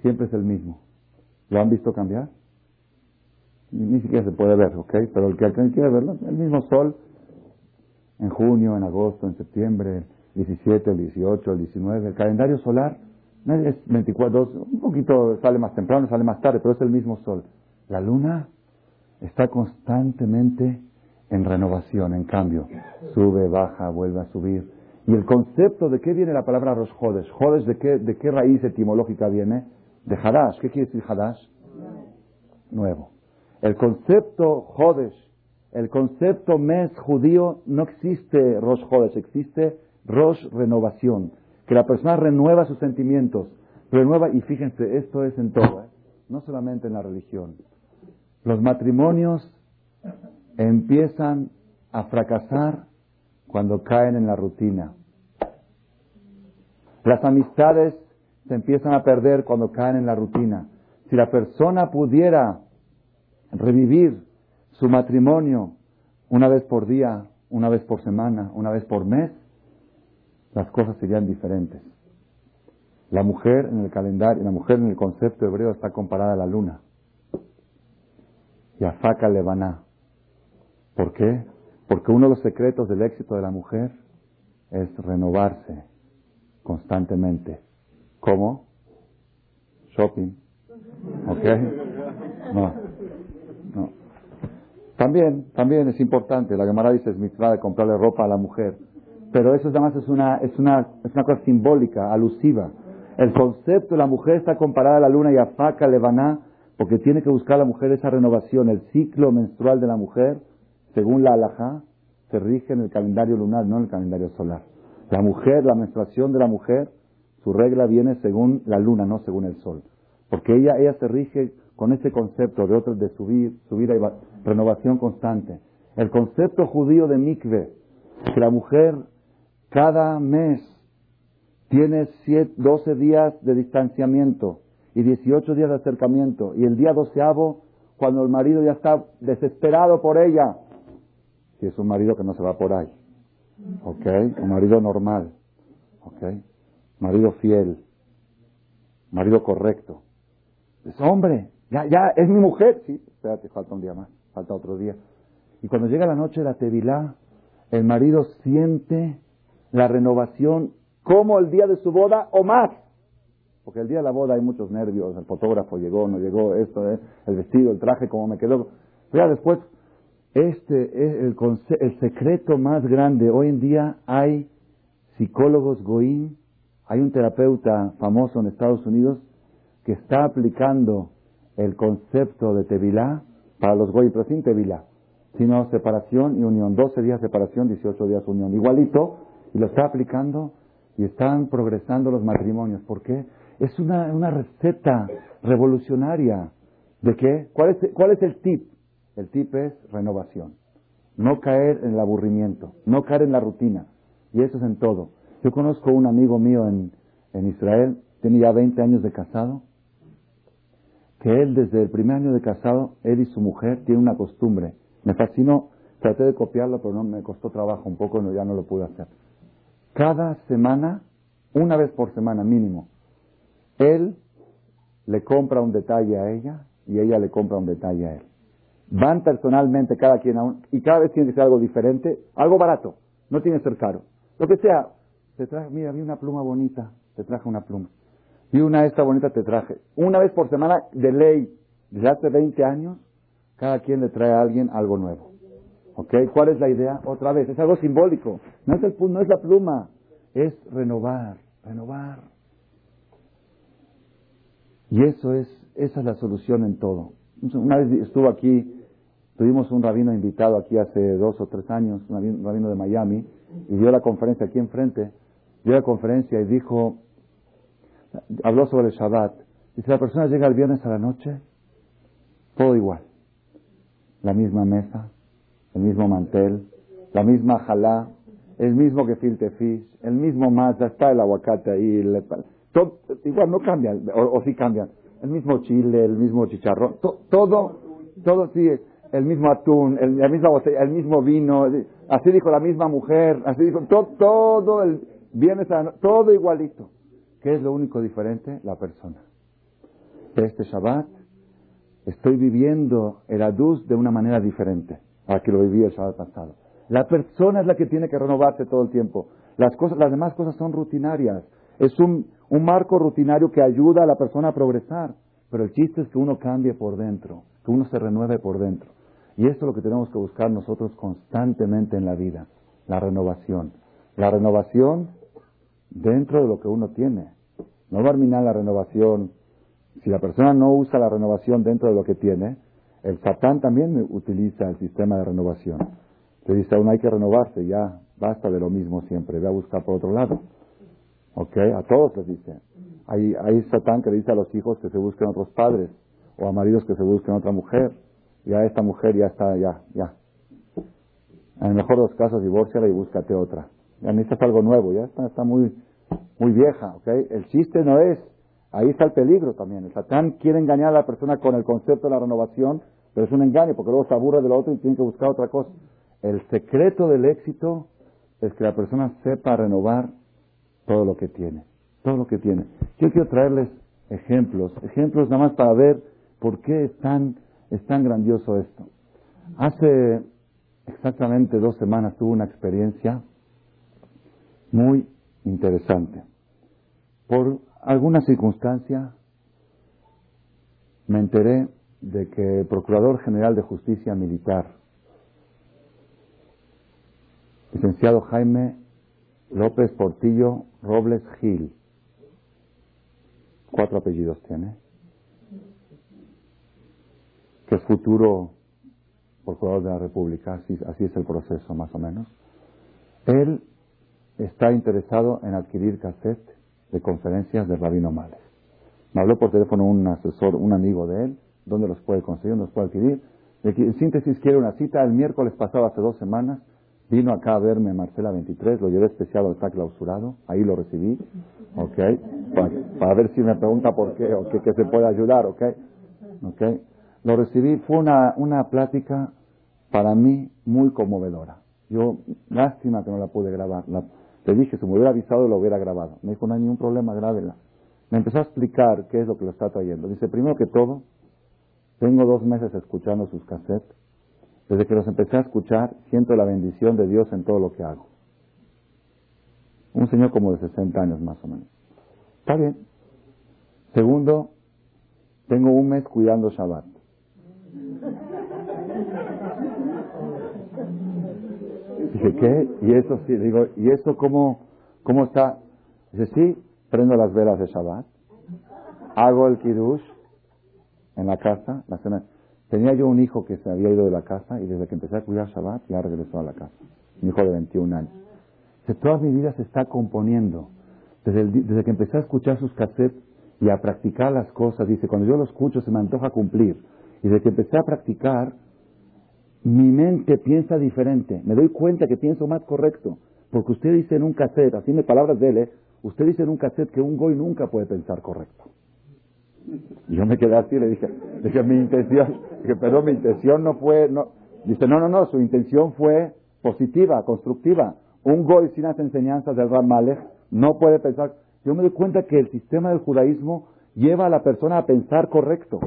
siempre es el mismo. ¿Lo han visto cambiar? Ni siquiera se puede ver, ¿ok? Pero el que quiere verlo, el mismo sol en junio, en agosto, en septiembre, 17, el 18, el 19. El calendario solar es 24, un poquito sale más temprano, sale más tarde, pero es el mismo sol. La luna está constantemente en renovación, en cambio. Sube, baja, vuelve a subir. Y el concepto de qué viene la palabra jodes. Jodes de qué, de qué raíz etimológica viene? De Hadash. ¿Qué quiere decir Hadash? Nuevo. El concepto jodes, el concepto mes judío, no existe Rosh Jodes, existe Rosh renovación. Que la persona renueva sus sentimientos, renueva, y fíjense, esto es en todo, ¿eh? no solamente en la religión. Los matrimonios empiezan a fracasar cuando caen en la rutina. Las amistades se empiezan a perder cuando caen en la rutina. Si la persona pudiera revivir su matrimonio una vez por día, una vez por semana, una vez por mes, las cosas serían diferentes. La mujer en el calendario, la mujer en el concepto hebreo está comparada a la luna. Y a Faca Lebaná. ¿Por qué? Porque uno de los secretos del éxito de la mujer es renovarse constantemente. ¿Cómo? Shopping. ¿Ok? No. No. También, también es importante. La Gemara dice es mitzvah de comprarle ropa a la mujer. Pero eso además es una, es una, es una cosa simbólica, alusiva. El concepto de la mujer está comparada a la luna y a Faca Lebaná porque tiene que buscar la mujer esa renovación. El ciclo menstrual de la mujer según la halajá, se rige en el calendario lunar, no en el calendario solar. La mujer, la menstruación de la mujer, su regla viene según la luna, no según el sol. Porque ella, ella se rige con ese concepto de otro, de subir, subir y renovación constante. El concepto judío de mikve, que la mujer cada mes tiene 12 días de distanciamiento y 18 días de acercamiento, y el día doceavo, cuando el marido ya está desesperado por ella, si es un marido que no se va por ahí. ¿Ok? Un marido normal. ¿Ok? Marido fiel. Marido correcto. Es hombre. Ya, ya, es mi mujer. Sí, espérate, falta un día más. Falta otro día. Y cuando llega la noche de la tevilá, el marido siente la renovación como el día de su boda o más. Porque el día de la boda hay muchos nervios, el fotógrafo llegó, no llegó, esto, eh, el vestido, el traje, cómo me quedó. Pero ya después este es el, el, secreto más grande. Hoy en día hay psicólogos goín, hay un terapeuta famoso en Estados Unidos que está aplicando el concepto de tevilá para los goín, pero sin tevilá, sino separación y unión. 12 días separación, 18 días unión. Igualito, y lo está aplicando y están progresando los matrimonios. ¿Por qué? Es una, una receta revolucionaria. ¿De qué? ¿Cuál es, ¿Cuál es el tip? El tip es renovación. No caer en el aburrimiento, no caer en la rutina. Y eso es en todo. Yo conozco un amigo mío en, en Israel, tiene ya 20 años de casado, que él desde el primer año de casado, él y su mujer tienen una costumbre. Me fascinó, traté de copiarlo, pero no me costó trabajo un poco, no, ya no lo pude hacer. Cada semana, una vez por semana mínimo, él le compra un detalle a ella y ella le compra un detalle a él. Van personalmente cada quien a un, y cada vez tiene que ser algo diferente, algo barato, no tiene que ser caro. Lo que sea, te traje, mira, vi una pluma bonita, te traje una pluma. Vi una esta bonita, te traje. Una vez por semana, de ley, desde hace 20 años, cada quien le trae a alguien algo nuevo. ¿Ok? ¿Cuál es la idea? Otra vez, es algo simbólico. No es, el, no es la pluma, es renovar, renovar. Y eso es, esa es la solución en todo. Una vez estuvo aquí Tuvimos un rabino invitado aquí hace dos o tres años, un rabino de Miami, y dio la conferencia aquí enfrente. Dio la conferencia y dijo, habló sobre el Shabbat. Dice, la persona llega el viernes a la noche, todo igual. La misma mesa, el mismo mantel, la misma jalá, el mismo que el mismo más, ya está el aguacate ahí, todo, igual no cambian, o, sí cambian. El mismo chile, el mismo chicharrón, todo, todo sigue el mismo atún, el, la misma botella, el mismo vino, así dijo la misma mujer, así dijo todo, todo el viernes, todo igualito. ¿Qué es lo único diferente? La persona. Este Shabbat estoy viviendo el Adus de una manera diferente a la que lo viví el Shabbat pasado. La persona es la que tiene que renovarse todo el tiempo. Las, cosas, las demás cosas son rutinarias. Es un, un marco rutinario que ayuda a la persona a progresar. Pero el chiste es que uno cambie por dentro, que uno se renueve por dentro. Y esto es lo que tenemos que buscar nosotros constantemente en la vida, la renovación. La renovación dentro de lo que uno tiene. No va a terminar la renovación. Si la persona no usa la renovación dentro de lo que tiene, el Satán también utiliza el sistema de renovación. Le dice a uno hay que renovarse, ya basta de lo mismo siempre, ve a buscar por otro lado. ¿Ok? A todos les dice. Hay, hay Satán que le dice a los hijos que se busquen otros padres, o a maridos que se busquen otra mujer ya esta mujer ya está, ya, ya. En el mejor de los casos, divórciala y búscate otra. Ya necesitas algo nuevo, ya está, está muy, muy vieja, ¿ok? El chiste no es, ahí está el peligro también. El Satán quiere engañar a la persona con el concepto de la renovación, pero es un engaño, porque luego se aburre del otro y tiene que buscar otra cosa. El secreto del éxito es que la persona sepa renovar todo lo que tiene, todo lo que tiene. Yo quiero traerles ejemplos, ejemplos nada más para ver por qué están es tan grandioso esto. Hace exactamente dos semanas tuve una experiencia muy interesante. Por alguna circunstancia me enteré de que el Procurador General de Justicia Militar, licenciado Jaime López Portillo Robles Gil, cuatro apellidos tiene, que es futuro procurador de la República, así, así es el proceso más o menos, él está interesado en adquirir cassette de conferencias de Rabino Males. Me habló por teléfono un asesor, un amigo de él, ¿dónde los puede conseguir? ¿Dónde los puede adquirir? En síntesis, quiere una cita. El miércoles pasado, hace dos semanas, vino acá a verme Marcela 23, lo llevé especial, está clausurado, ahí lo recibí, ¿ok? Para, ver si me pregunta por qué o qué, se puede ayudar, ¿ok? ¿ok? Lo recibí, fue una, una plática para mí muy conmovedora. Yo, lástima que no la pude grabar. Le dije, si me hubiera avisado, lo hubiera grabado. Me dijo, no hay ningún problema, grábela. Me empezó a explicar qué es lo que lo está trayendo. Dice, primero que todo, tengo dos meses escuchando sus cassettes. Desde que los empecé a escuchar, siento la bendición de Dios en todo lo que hago. Un señor como de 60 años más o menos. Está bien. Segundo, tengo un mes cuidando Shabbat. Dije, ¿qué? Y eso sí, digo, ¿y eso cómo, cómo está? Dice, sí, prendo las velas de Shabbat, hago el kiddush en la casa, la cena. Tenía yo un hijo que se había ido de la casa y desde que empecé a cuidar Shabbat ya regresó a la casa. Mi hijo de 21 años. Dice, toda mi vida se está componiendo. Desde, desde que empecé a escuchar sus cassettes y a practicar las cosas, dice, cuando yo lo escucho se me antoja cumplir. Y desde que empecé a practicar, mi mente piensa diferente. Me doy cuenta que pienso más correcto. Porque usted dice en un cassette, así me palabras de él, ¿eh? usted dice en un cassette que un goy nunca puede pensar correcto. Y yo me quedé así y le dije, dije mi intención, dije, perdón, mi intención no fue, no. Dice, no, no, no, su intención fue positiva, constructiva. Un goy sin las enseñanzas del Ram Malek no puede pensar. Yo me doy cuenta que el sistema del judaísmo lleva a la persona a pensar correcto.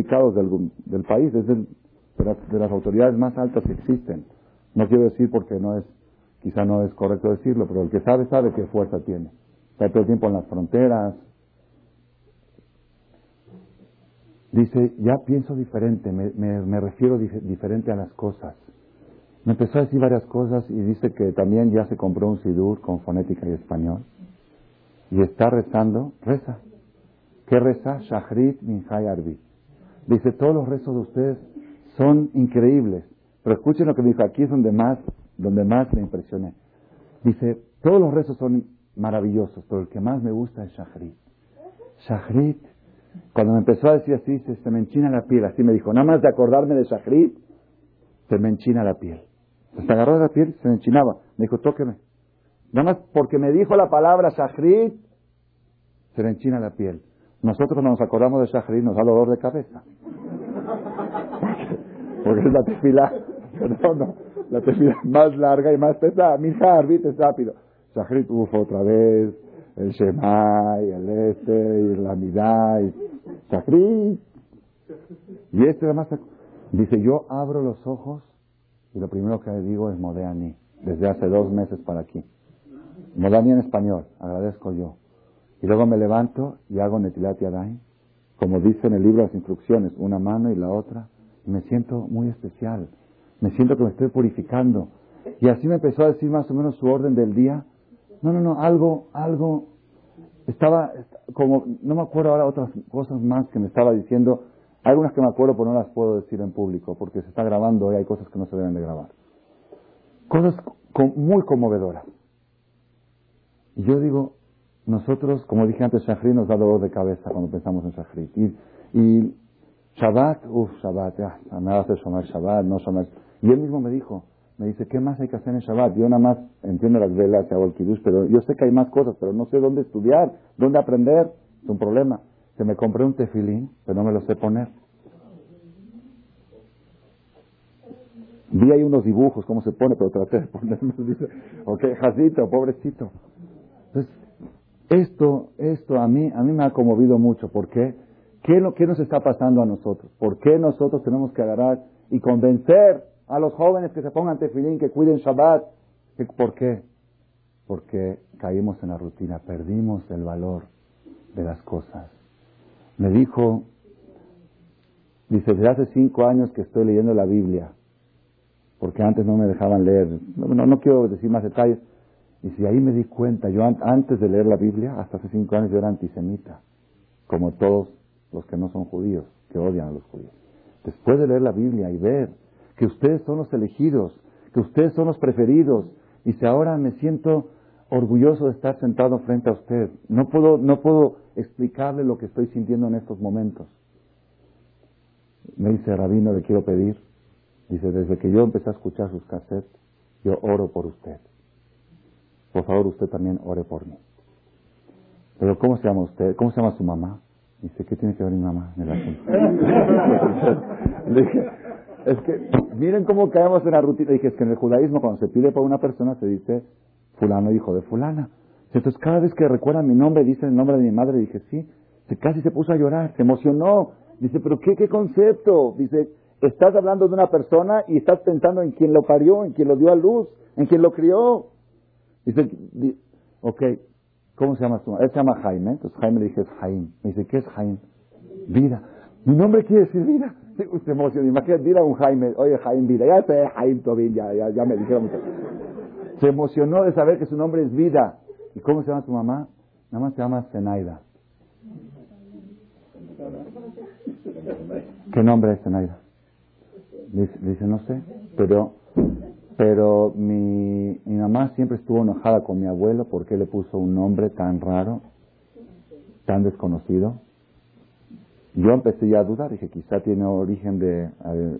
Delicados del, del país, es de, las, autoridades más altas que existen. No quiero decir porque no es, quizá no es correcto decirlo, pero el que sabe sabe qué fuerza tiene. Está todo el tiempo en las fronteras. Dice, ya pienso diferente, me, me, refiero diferente a las cosas. Me empezó a decir varias cosas y dice que también ya se compró un sidur con fonética y español. Y está rezando, reza. ¿Qué reza? Shahrit Minhai Arbi. Dice, todos los rezos de ustedes son increíbles. Pero escuchen lo que me dijo, aquí es donde más, donde más me impresioné. Dice, todos los rezos son maravillosos, pero el que más me gusta es Shahrit. Shahrit, cuando me empezó a decir así, se, se me enchina la piel. Así me dijo, nada más de acordarme de Shahrit, se me enchina la piel. Se agarró de la piel se me enchinaba. Me dijo, tóqueme. Nada más porque me dijo la palabra Shahrit, se me enchina la piel. Nosotros cuando nos acordamos de Shahrit nos da dolor de cabeza. Porque es la tefila, no, no, la tefila más larga y más pesada. Mi Arbit es rápido. Shahrit, uff, otra vez, el Shemai, el este, y la Midai, Shahrit. Y este además dice, yo abro los ojos y lo primero que le digo es Modeani, desde hace dos meses para aquí. Modeani en español, agradezco yo. Y luego me levanto y hago Netilat Yadayim, como dice en el libro las instrucciones, una mano y la otra. Y me siento muy especial. Me siento que me estoy purificando. Y así me empezó a decir más o menos su orden del día. No, no, no, algo, algo. Estaba como, no me acuerdo ahora otras cosas más que me estaba diciendo. Algunas que me acuerdo, pero no las puedo decir en público porque se está grabando y hay cosas que no se deben de grabar. Cosas muy conmovedoras. Y yo digo, nosotros, como dije antes, Shachrit nos da dolor de cabeza cuando pensamos en Shachrit. Y, y Shabbat, uff, Shabbat, ya, nada hace Shomer Shabbat, no Shomer. Y él mismo me dijo, me dice, ¿qué más hay que hacer en Shabbat? Yo nada más entiendo las velas hago el kiddush, pero yo sé que hay más cosas, pero no sé dónde estudiar, dónde aprender. Es un problema. Se me compré un tefilín, pero no me lo sé poner. Vi ahí unos dibujos, cómo se pone, pero traté de ponerme. Ok, jazito, pobrecito. Entonces, esto, esto a mí, a mí me ha conmovido mucho. ¿Por qué? ¿Qué, lo, ¿Qué nos está pasando a nosotros? ¿Por qué nosotros tenemos que agarrar y convencer a los jóvenes que se pongan tefilín, que cuiden Shabbat? ¿Por qué? Porque caímos en la rutina, perdimos el valor de las cosas. Me dijo, dice, desde hace cinco años que estoy leyendo la Biblia, porque antes no me dejaban leer. No, no quiero decir más detalles, y si ahí me di cuenta, yo antes de leer la Biblia, hasta hace cinco años yo era antisemita, como todos los que no son judíos, que odian a los judíos. Después de leer la Biblia y ver que ustedes son los elegidos, que ustedes son los preferidos, y si ahora me siento orgulloso de estar sentado frente a usted, no puedo, no puedo explicarle lo que estoy sintiendo en estos momentos. Me dice, Rabino, le quiero pedir, dice, desde que yo empecé a escuchar sus cassettes, yo oro por usted por favor usted también ore por mí. Pero ¿cómo se llama usted? ¿Cómo se llama su mamá? Dice, ¿qué tiene que ver mi mamá en el asunto? Le dije, es que miren cómo caemos en la rutina. Dije, es que en el judaísmo cuando se pide por una persona se dice fulano hijo de fulana. Entonces cada vez que recuerda mi nombre, dice el nombre de mi madre, dije, sí, se casi se puso a llorar, se emocionó. Dice, pero ¿qué, qué concepto? Dice, estás hablando de una persona y estás pensando en quien lo parió, en quien lo dio a luz, en quien lo crió. Dice, ok, ¿cómo se llama su Él se llama Jaime, entonces Jaime le dije, es Jaime. Me dice, ¿qué es Jaime? Vida. Mi nombre quiere decir vida. Se emociona, imagínate, dile a un Jaime, oye Jaime Vida, ya sé, Jaime Tobin, ya, ya, me dijeron. Se emocionó de saber que su nombre es vida. ¿Y cómo se llama su mamá? Nada más se llama Zenaida. ¿Qué nombre es Zenaida? Dice, no sé, pero pero mi, mamá siempre estuvo enojada con mi abuelo porque le puso un nombre tan raro, tan desconocido. Yo empecé ya a dudar, dije, quizá tiene origen de,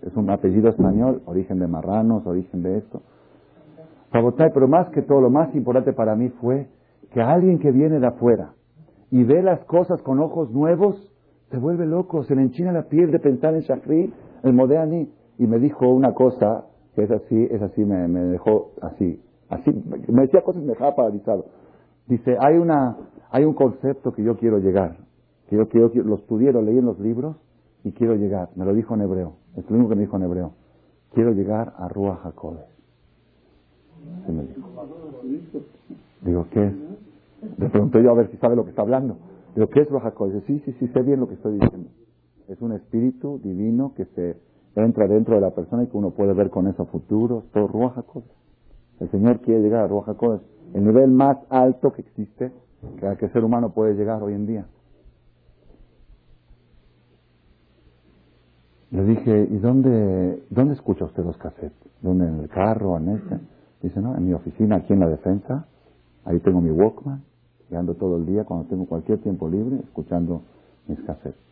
es un apellido español, origen de marranos, origen de esto. Pero más que todo, lo más importante para mí fue que alguien que viene de afuera y ve las cosas con ojos nuevos, se vuelve loco, se le enchina la piel de pensar en Shakri, el Modeani, y me dijo una cosa es así, es así, me, dejó así, así, me decía cosas y me dejaba paralizado. Dice, hay una, hay un concepto que yo quiero llegar, que yo quiero, lo estudié, lo leí en los libros y quiero llegar, me lo dijo en hebreo, es lo único que me dijo en hebreo, quiero llegar a Rúa Jacobes. me dijo. Digo, ¿qué? Le pregunté yo a ver si sabe lo que está hablando. Digo, ¿qué es Rúa Jacobes? Dice, sí, sí, sí, sé bien lo que estoy diciendo. Es un espíritu divino que se entra dentro de la persona y que uno puede ver con eso futuro, todo Ruach El Señor quiere llegar a Ruach el nivel más alto que existe, que al que el ser humano puede llegar hoy en día. Le dije, ¿y dónde, dónde escucha usted los cassettes? ¿Dónde? ¿En el carro? ¿En este? Dice, no, en mi oficina, aquí en la defensa. Ahí tengo mi Walkman. Y ando todo el día, cuando tengo cualquier tiempo libre, escuchando mis cassettes.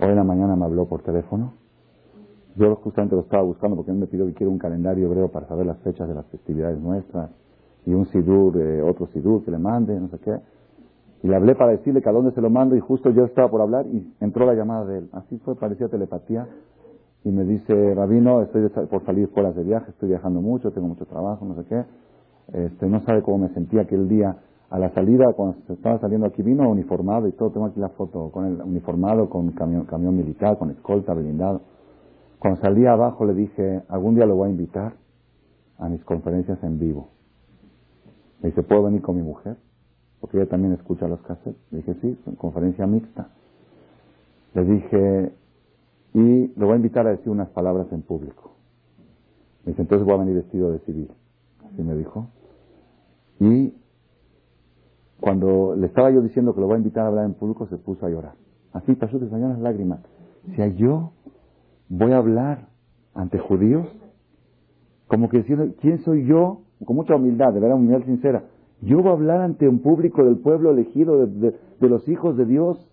Hoy en la mañana me habló por teléfono. Yo justamente lo estaba buscando porque él me pidió que quiera un calendario hebreo para saber las fechas de las festividades nuestras. Y un sidur, eh, otro sidur que le mande, no sé qué. Y le hablé para decirle que a dónde se lo mando y justo yo estaba por hablar y entró la llamada de él. Así fue, parecía telepatía. Y me dice, Rabino, estoy por salir fuera de viaje, estoy viajando mucho, tengo mucho trabajo, no sé qué. Este, no sabe cómo me sentía aquel día. A la salida, cuando estaba saliendo aquí, vino uniformado y todo. Tengo aquí la foto con el uniformado, con camión, camión militar, con escolta, blindado. Cuando salí abajo le dije, algún día lo voy a invitar a mis conferencias en vivo. Me dice, ¿puedo venir con mi mujer? porque ella también escucha los cassettes. Le dije, sí, conferencia mixta. Le dije, y lo voy a invitar a decir unas palabras en público. Me dice, entonces voy a venir vestido de civil. Así me dijo. Y cuando le estaba yo diciendo que lo voy a invitar a hablar en público, se puso a llorar. Así pasó, se salían las lágrimas. Si yo voy a hablar ante judíos, como que diciendo, ¿quién soy yo? Con mucha humildad, de verdad, humildad sincera. Yo voy a hablar ante un público del pueblo elegido, de, los hijos de Dios.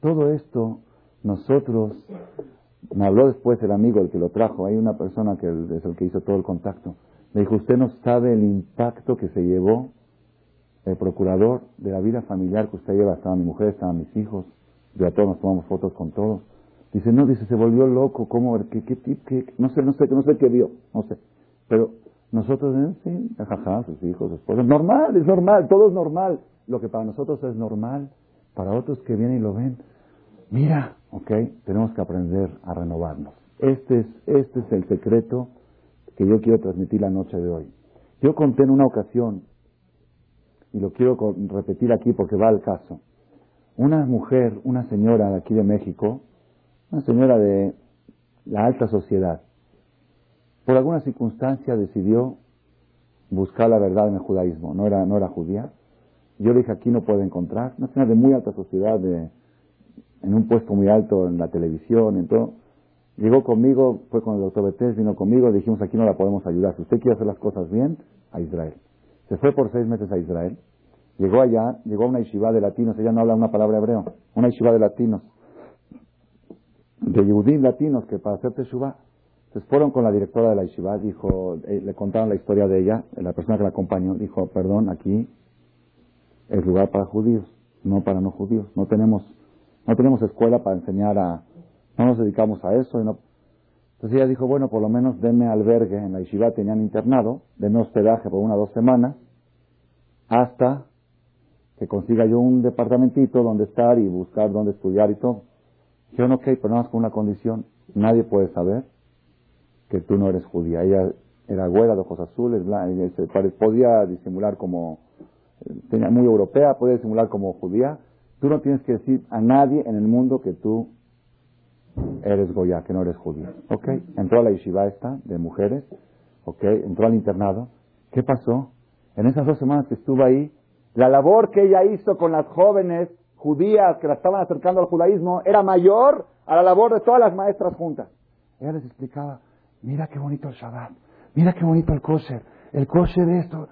Todo esto, nosotros, me habló después el amigo, el que lo trajo, hay una persona que es el que hizo todo el contacto. Me dijo, usted no sabe el impacto que se llevó el procurador de la vida familiar que usted lleva. Estaba mi mujer, estaban mis hijos, ya todos nos tomamos fotos con todos. Dice, no, dice, se volvió loco, ¿cómo? ¿Qué, qué, qué, no sé, no sé, no sé qué vio, no sé. Pero nosotros, ¿eh? sí, jaja, sus hijos, sus esposas. Normal, es normal, todo es normal. Lo que para nosotros es normal, para otros que vienen y lo ven, mira, ok, tenemos que aprender a renovarnos. Este es, este es el secreto que yo quiero transmitir la noche de hoy. Yo conté en una ocasión, y lo quiero repetir aquí porque va al caso, una mujer, una señora de aquí de México, una señora de la alta sociedad, por alguna circunstancia decidió buscar la verdad en el judaísmo, no era, no era judía. Yo le dije, aquí no puede encontrar, una señora de muy alta sociedad, de, en un puesto muy alto en la televisión, en todo. Llegó conmigo, fue con el doctor Betés, vino conmigo, dijimos, aquí no la podemos ayudar. Si usted quiere hacer las cosas bien, a Israel. Se fue por seis meses a Israel. Llegó allá, llegó a una yeshiva de latinos, ella no habla una palabra hebreo, una yeshiva de latinos, de judíos latinos, que para hacer teshuva entonces fueron con la directora de la Yeshiva, dijo, eh, le contaron la historia de ella, la persona que la acompañó, dijo, perdón, aquí es lugar para judíos, no para no judíos. No tenemos, no tenemos escuela para enseñar a, no nos dedicamos a eso. no. Entonces ella dijo, bueno, por lo menos denme albergue. En la Yeshiva tenían internado, denme hospedaje por una dos semanas, hasta que consiga yo un departamentito donde estar y buscar dónde estudiar y todo. Dijeron, ok, pero nada más con una condición, nadie puede saber que tú no eres judía. Ella era güera de ojos azules, podía disimular como, tenía muy europea, podía disimular como judía. Tú no tienes que decir a nadie en el mundo que tú eres goya, que no eres judía. ¿Ok? Entró a la yeshiva esta de mujeres, ¿ok? Entró al internado. ¿Qué pasó? En esas dos semanas que estuvo ahí, la labor que ella hizo con las jóvenes judías que la estaban acercando al judaísmo era mayor a la labor de todas las maestras juntas. Ella les explicaba, mira qué bonito el Shabbat, mira qué bonito el kosher, el kosher de esto.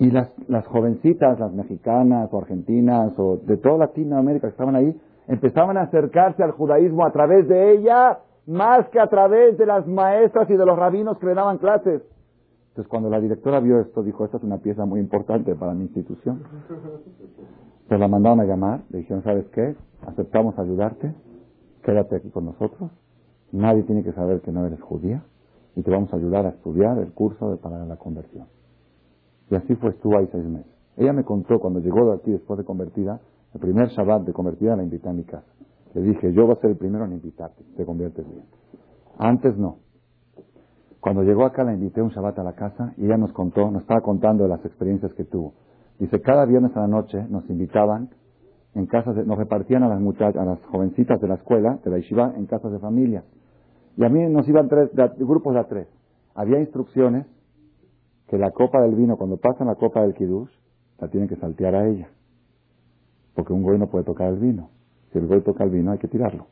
Y las, las jovencitas, las mexicanas o argentinas o de toda Latinoamérica que estaban ahí, empezaban a acercarse al judaísmo a través de ella, más que a través de las maestras y de los rabinos que le daban clases. Entonces cuando la directora vio esto, dijo, esta es una pieza muy importante para mi institución. Entonces la mandaron a llamar, le dijeron, ¿sabes qué? Aceptamos ayudarte, quédate aquí con nosotros, nadie tiene que saber que no eres judía y te vamos a ayudar a estudiar el curso de para la conversión. Y así fue, estuvo ahí seis meses. Ella me contó cuando llegó de aquí después de convertida, el primer Shabbat de convertida la invité a mi casa. Le dije, yo voy a ser el primero en invitarte, te conviertes bien. Antes no. Cuando llegó acá la invité un Shabbat a la casa y ella nos contó, nos estaba contando las experiencias que tuvo. Dice, cada viernes a la noche nos invitaban en casas, de, nos repartían a las muchachas, a las jovencitas de la escuela, de la yeshiva, en casas de familia. Y a mí nos iban tres, grupos de tres. Había instrucciones que la copa del vino, cuando pasan la copa del kiddush, la tienen que saltear a ella. Porque un goy no puede tocar el vino. Si el goy toca el vino, hay que tirarlo.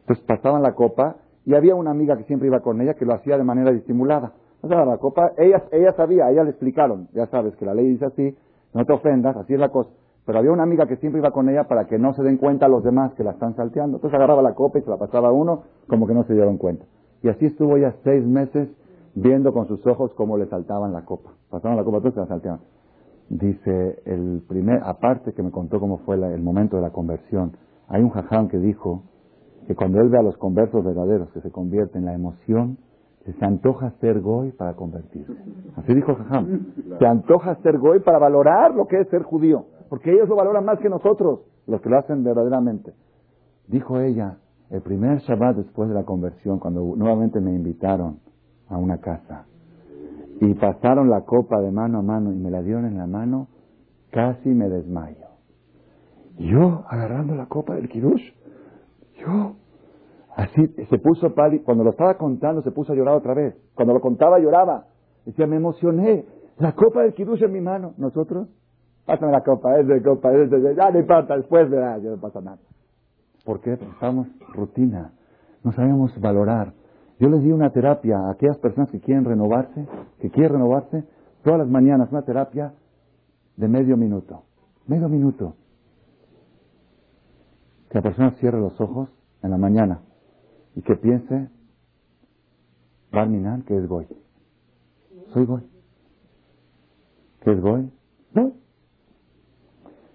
Entonces pasaban la copa y había una amiga que siempre iba con ella que lo hacía de manera disimulada. sea, la copa, ella, ella sabía, a ella le explicaron, ya sabes que la ley dice así, no te ofendas, así es la cosa. Pero había una amiga que siempre iba con ella para que no se den cuenta los demás que la están salteando. Entonces agarraba la copa y se la pasaba a uno como que no se dieron cuenta. Y así estuvo ella seis meses viendo con sus ojos cómo le saltaban la copa. Pasaban la copa, todos se la salteaban. Dice, el primer, aparte que me contó cómo fue el momento de la conversión, hay un jaján que dijo que cuando él ve a los conversos verdaderos que se convierten, la emoción, se antoja ser goy para convertirse. Así dijo jajam. Se antoja ser goy para valorar lo que es ser judío. Porque ellos lo valoran más que nosotros, los que lo hacen verdaderamente. Dijo ella, el primer Shabbat después de la conversión, cuando nuevamente me invitaron a una casa, y pasaron la copa de mano a mano y me la dieron en la mano, casi me desmayo. Yo agarrando la copa del Kirush, yo, así se puso pálido, cuando lo estaba contando se puso a llorar otra vez. Cuando lo contaba lloraba. Decía, me emocioné, la copa del Kirush en mi mano. Nosotros, pásame la copa, es de copa, es de, ya no importa, después verá, ya no pasa nada. Porque estamos rutina, no sabemos valorar. Yo les di una terapia a aquellas personas que quieren renovarse, que quieren renovarse, todas las mañanas una terapia de medio minuto. Medio minuto. Que la persona cierre los ojos en la mañana y que piense, Barminan, que es Goy. Soy Goy. ¿Qué es Goy? No.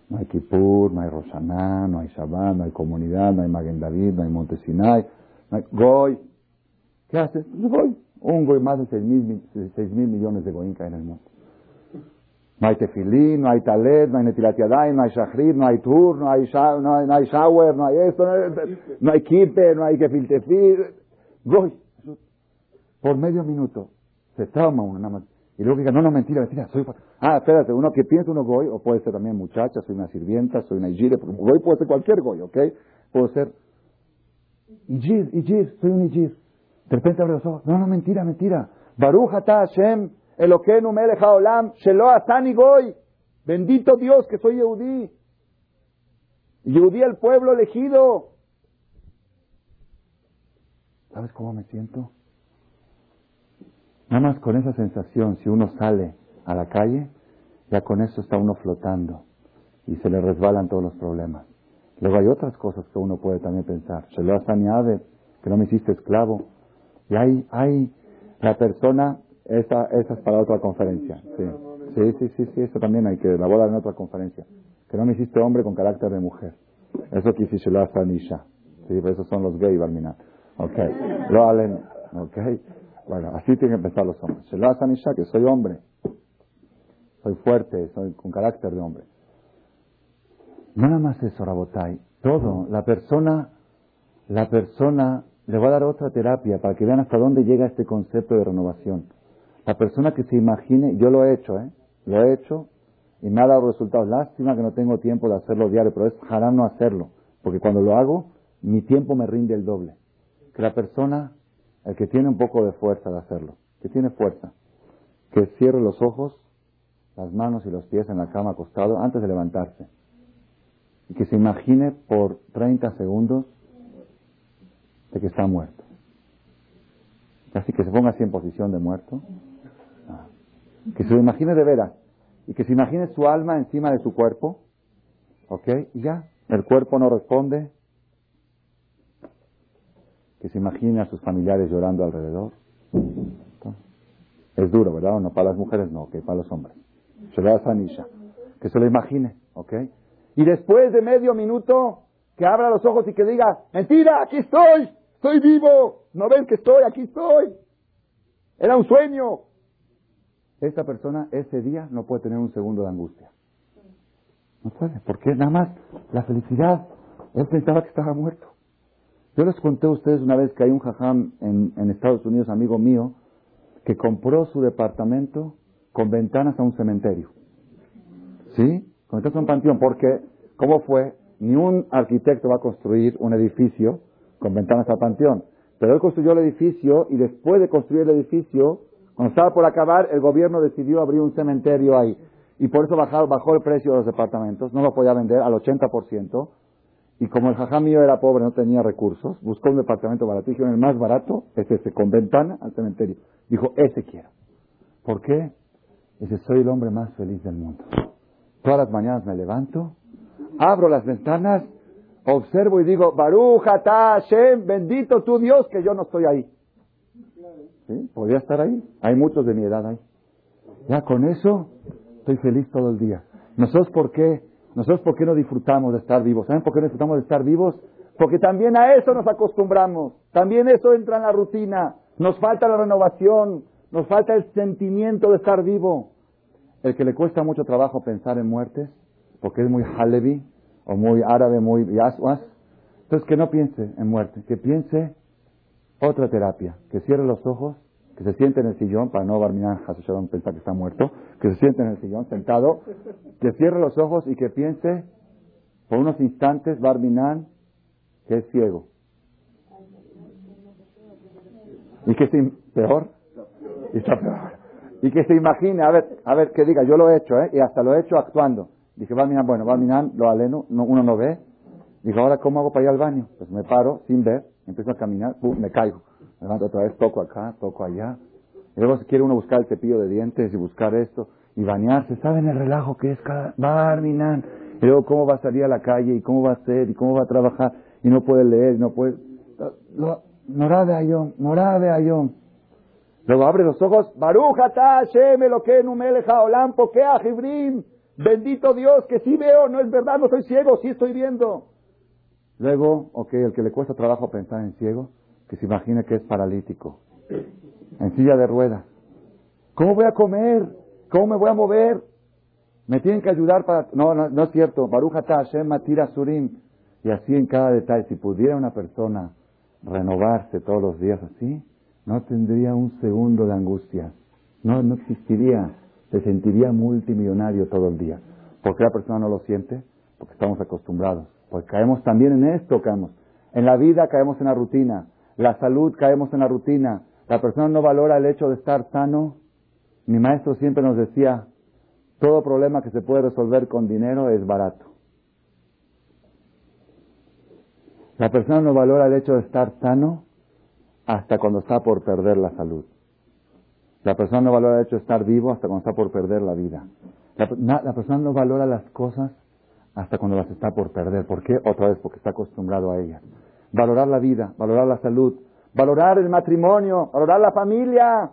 No hay Kippur, no hay Roshaná, no hay Shabbat, no hay comunidad, no hay Magen David, no hay Monte Sinai, no hay Goy. ¿Qué haces? Pues Goy. Un Goy más de seis mil, seis mil millones de Goy en el mundo. No hay tefilín, no hay talet, no hay netilat no hay shachrit, no hay tur, no hay, no hay, no hay shower, no hay esto, no hay, kipe, no hay kefiltefir. Goy. Por medio minuto. Se trauma uno nada más. Y luego diga, no, no, mentira, mentira, soy... Ah, espérate, uno que piensa uno goy, o puede ser también muchacha, soy una sirvienta, soy una porque goy puede ser cualquier goy, ¿ok? Puedo ser... Igir, igir, soy un igir. De repente abre los ojos, no, no, mentira, mentira. Baruch ata Hashem, Eloquenu melech haolam, shelo asani goy. Bendito Dios que soy Yehudí. Yehudí el pueblo elegido. ¿Sabes cómo me siento? Nada más con esa sensación, si uno sale a la calle, ya con eso está uno flotando y se le resbalan todos los problemas. Luego hay otras cosas que uno puede también pensar. Shelo asani que no me hiciste esclavo. Y hay, hay la persona esa, esa es para otra conferencia. Sí. sí, sí, sí, sí, eso también hay que, la voy en otra conferencia. Que no me hiciste hombre con carácter de mujer. Eso que hiciste lo Nisha. Sí, pero esos son los gays, Barmina. Ok. Lo halen, ok. Bueno, así tienen que empezar los hombres. Shelo Nisha, que soy hombre. Soy fuerte, soy con carácter de hombre. Nada más eso, Rabotai. Todo. La persona, la persona, le va a dar otra terapia para que vean hasta dónde llega este concepto de renovación. La persona que se imagine, yo lo he hecho, ¿eh? Lo he hecho y me ha dado resultados. Lástima que no tengo tiempo de hacerlo diario, pero es haram no hacerlo, porque cuando lo hago, mi tiempo me rinde el doble. Que la persona, el que tiene un poco de fuerza de hacerlo, que tiene fuerza, que cierre los ojos, las manos y los pies en la cama acostado antes de levantarse. Y que se imagine por 30 segundos de que está muerto. Así que se ponga así en posición de muerto que se lo imagine de veras y que se imagine su alma encima de su cuerpo, ¿ok? Y ya, el cuerpo no responde, que se imagine a sus familiares llorando alrededor. Es duro, ¿verdad? No, para las mujeres no, que para los hombres. Se a Sanisha. Que se lo imagine, ¿ok? Y después de medio minuto, que abra los ojos y que diga, mentira, aquí estoy, estoy vivo, no ven que estoy, aquí estoy. Era un sueño, esta persona ese día no puede tener un segundo de angustia. No puede, porque nada más la felicidad, él pensaba que estaba muerto. Yo les conté a ustedes una vez que hay un jajam en, en Estados Unidos, amigo mío, que compró su departamento con ventanas a un cementerio. ¿Sí? Con ventanas a un panteón, porque ¿Cómo fue? Ni un arquitecto va a construir un edificio con ventanas al panteón. Pero él construyó el edificio y después de construir el edificio, cuando estaba por acabar, el gobierno decidió abrir un cementerio ahí. Y por eso bajó, el precio de los departamentos, no lo podía vender al 80%. Y como el jajá mío era pobre, no tenía recursos, buscó un departamento barato. Dijo, el más barato es ese, con ventana al cementerio. Dijo, ese quiero. ¿Por qué? Dice, soy el hombre más feliz del mundo. Todas las mañanas me levanto, abro las ventanas, observo y digo, Baruch Hashem, bendito tu Dios que yo no estoy ahí. ¿Sí? Podría estar ahí. Hay muchos de mi edad ahí. Ya con eso estoy feliz todo el día. ¿Nosotros por qué? ¿Nosotros por qué no disfrutamos de estar vivos? ¿Saben por qué no disfrutamos de estar vivos? Porque también a eso nos acostumbramos. También eso entra en la rutina. Nos falta la renovación. Nos falta el sentimiento de estar vivo. El que le cuesta mucho trabajo pensar en muertes, porque es muy halevi, o muy árabe, muy yaswas, entonces que no piense en muerte, que piense otra terapia, que cierre los ojos, que se siente en el sillón, para no barminar pensar que está muerto, que se siente en el sillón sentado, que cierre los ojos y que piense por unos instantes Barminan que es ciego. Y que es peor, y está peor. Y que se imagine, a ver, a ver, que diga, yo lo he hecho, ¿eh? Y hasta lo he hecho actuando. Dije, va mirar, bueno, va mirar, lo aleno, no, uno no ve. Dijo, ahora, ¿cómo hago para ir al baño? Pues me paro, sin ver, empiezo a caminar, pum, me caigo. Me levanto otra vez, toco acá, toco allá. Y luego si quiere uno buscar el cepillo de dientes y buscar esto, y bañarse, ¿saben el relajo que es cada... Va minar. Y luego, ¿cómo va a salir a la calle? ¿Y cómo va a ser? ¿Y cómo va a trabajar? Y no puede leer, y no puede... Morá de Ayón, morá de Ayón. Luego abre los ojos, Barujata, Hashem, lo que numeleja olam, pokea, jibrim. Bendito Dios, que sí veo, no es verdad, no soy ciego, sí estoy viendo. Luego, ok, el que le cuesta trabajo pensar en ciego, que se imagine que es paralítico, en silla de ruedas. ¿Cómo voy a comer? ¿Cómo me voy a mover? Me tienen que ayudar para... No, no, es cierto. Barujata, Hashem, Matira, Surim. Y así en cada detalle, si pudiera una persona renovarse todos los días así, no tendría un segundo de angustia. No, no existiría. Se sentiría multimillonario todo el día. ¿Por qué la persona no lo siente? Porque estamos acostumbrados. Porque caemos también en esto, caemos. En la vida caemos en la rutina. La salud caemos en la rutina. La persona no valora el hecho de estar sano. Mi maestro siempre nos decía, todo problema que se puede resolver con dinero es barato. La persona no valora el hecho de estar sano hasta cuando está por perder la salud. La persona no valora el hecho de estar vivo hasta cuando está por perder la vida. La, persona no valora las cosas hasta cuando las está por perder. ¿Por qué? Otra vez, porque está acostumbrado a ellas. Valorar la vida, valorar la salud, valorar el matrimonio, valorar la familia,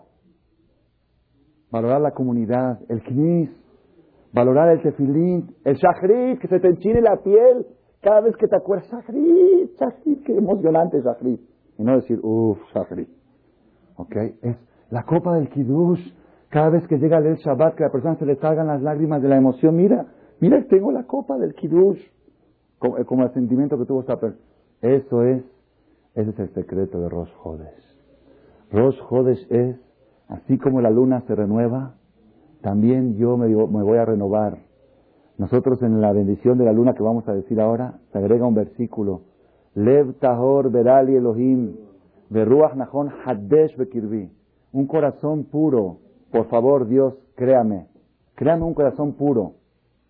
valorar la comunidad, el knis, valorar el tefilín, el shahrit, que se te enchine la piel cada vez que te acuerdas, shahrit, shahrit, qué emocionante shahrit. Y no decir, uff, Shahri. ¿Ok? La copa del Kiddush. Cada vez que llega el Shabbat, que a la persona se le salgan las lágrimas de la emoción. Mira, mira, tengo la copa del Kiddush. Como, eh, el sentimiento que tuvo esta persona. Eso es, ese es el secreto de Rosh Hodesh. Es, así como la luna se renueva, también yo me, me voy a renovar. Nosotros en la bendición de la luna que vamos a decir ahora, se agrega un versículo Lev Tahor Berali Elohim, Beruach Nahon Hadesh Bekirbi. Un corazón puro. Por favor, Dios, créame. Créame un corazón puro.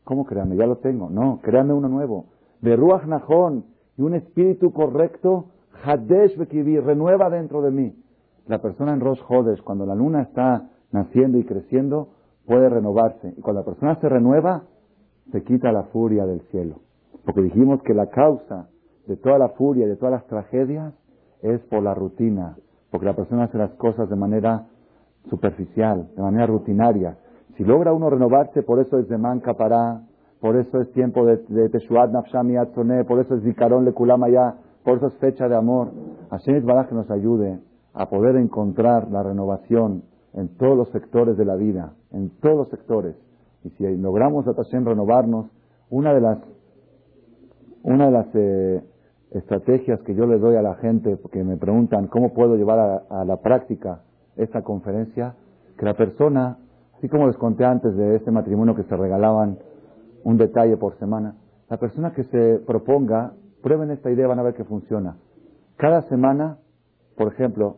¿Cómo créame? Ya lo tengo. No, créame uno nuevo. Beruach Nahon y un espíritu correcto, Hadesh Bekirbi, renueva dentro de mí. La persona en Rosh Hodesh, cuando la luna está naciendo y creciendo, puede renovarse. Y cuando la persona se renueva, se quita la furia del cielo. Porque dijimos que la causa de toda la furia de todas las tragedias es por la rutina, porque la persona hace las cosas de manera superficial, de manera rutinaria. Si logra uno renovarse, por eso es de manca para, por eso es tiempo de, de Teshuat Nafshami por eso es Zikaron Lekulama ya, por eso es fecha de amor. Hashem es que nos ayude a poder encontrar la renovación en todos los sectores de la vida, en todos los sectores. Y si logramos a Hashem renovarnos, una de las, una de las eh, estrategias que yo le doy a la gente porque me preguntan cómo puedo llevar a, la práctica esta conferencia, que la persona, así como les conté antes de este matrimonio que se regalaban un detalle por semana, La persona que se proponga, prueben esta idea, van a ver que funciona. Cada semana, por ejemplo,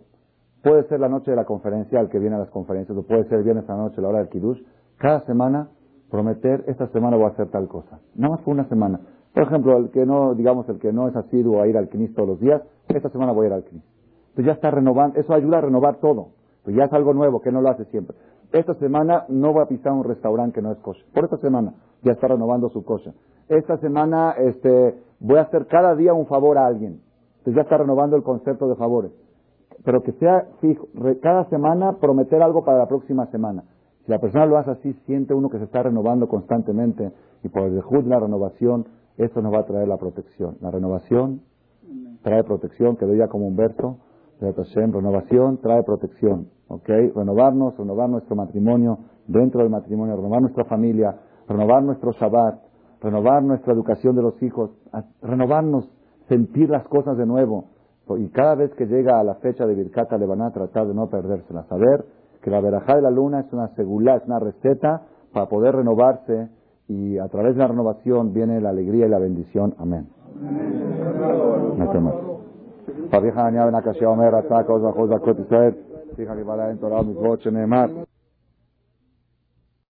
puede ser la noche de la conferencia, el que viene a las conferencias, o puede ser viernes a la noche, la hora del kiddush. Cada semana, prometer, esta semana voy a hacer tal cosa. Nada más por una semana. Por ejemplo, el que no, digamos, el que no es asiduo a ir al CNIS todos los días, esta semana voy a ir al CNIS. Entonces ya está renovando, eso ayuda a renovar todo. Pues ya es algo nuevo, que no lo hace siempre. Esta semana no voy a pisar un restaurante que no es kosher. Por esta semana ya está renovando su kosher. Esta semana este, voy a hacer cada día un favor a alguien. Entonces ya está renovando el concepto de favores. Pero que sea fijo, cada semana prometer algo para la próxima semana. Si la persona lo hace así, siente uno que se está renovando constantemente y por el de la renovación, eso nos va a traer la protección. La renovación trae protección, que ya como un verso renovación trae protección. ¿Ok? Renovarnos, renovar nuestro matrimonio dentro del matrimonio, renovar nuestra familia, renovar nuestro Shabbat, renovar nuestra educación de los hijos, renovarnos, sentir las cosas de nuevo. Y cada vez que llega a la fecha de Birkata le van a tratar de no perdérsela. Saber que la verajá de la luna es una segula, es una receta para poder renovarse y a través de la renovación viene la alegría y la bendición. Amén. Amén.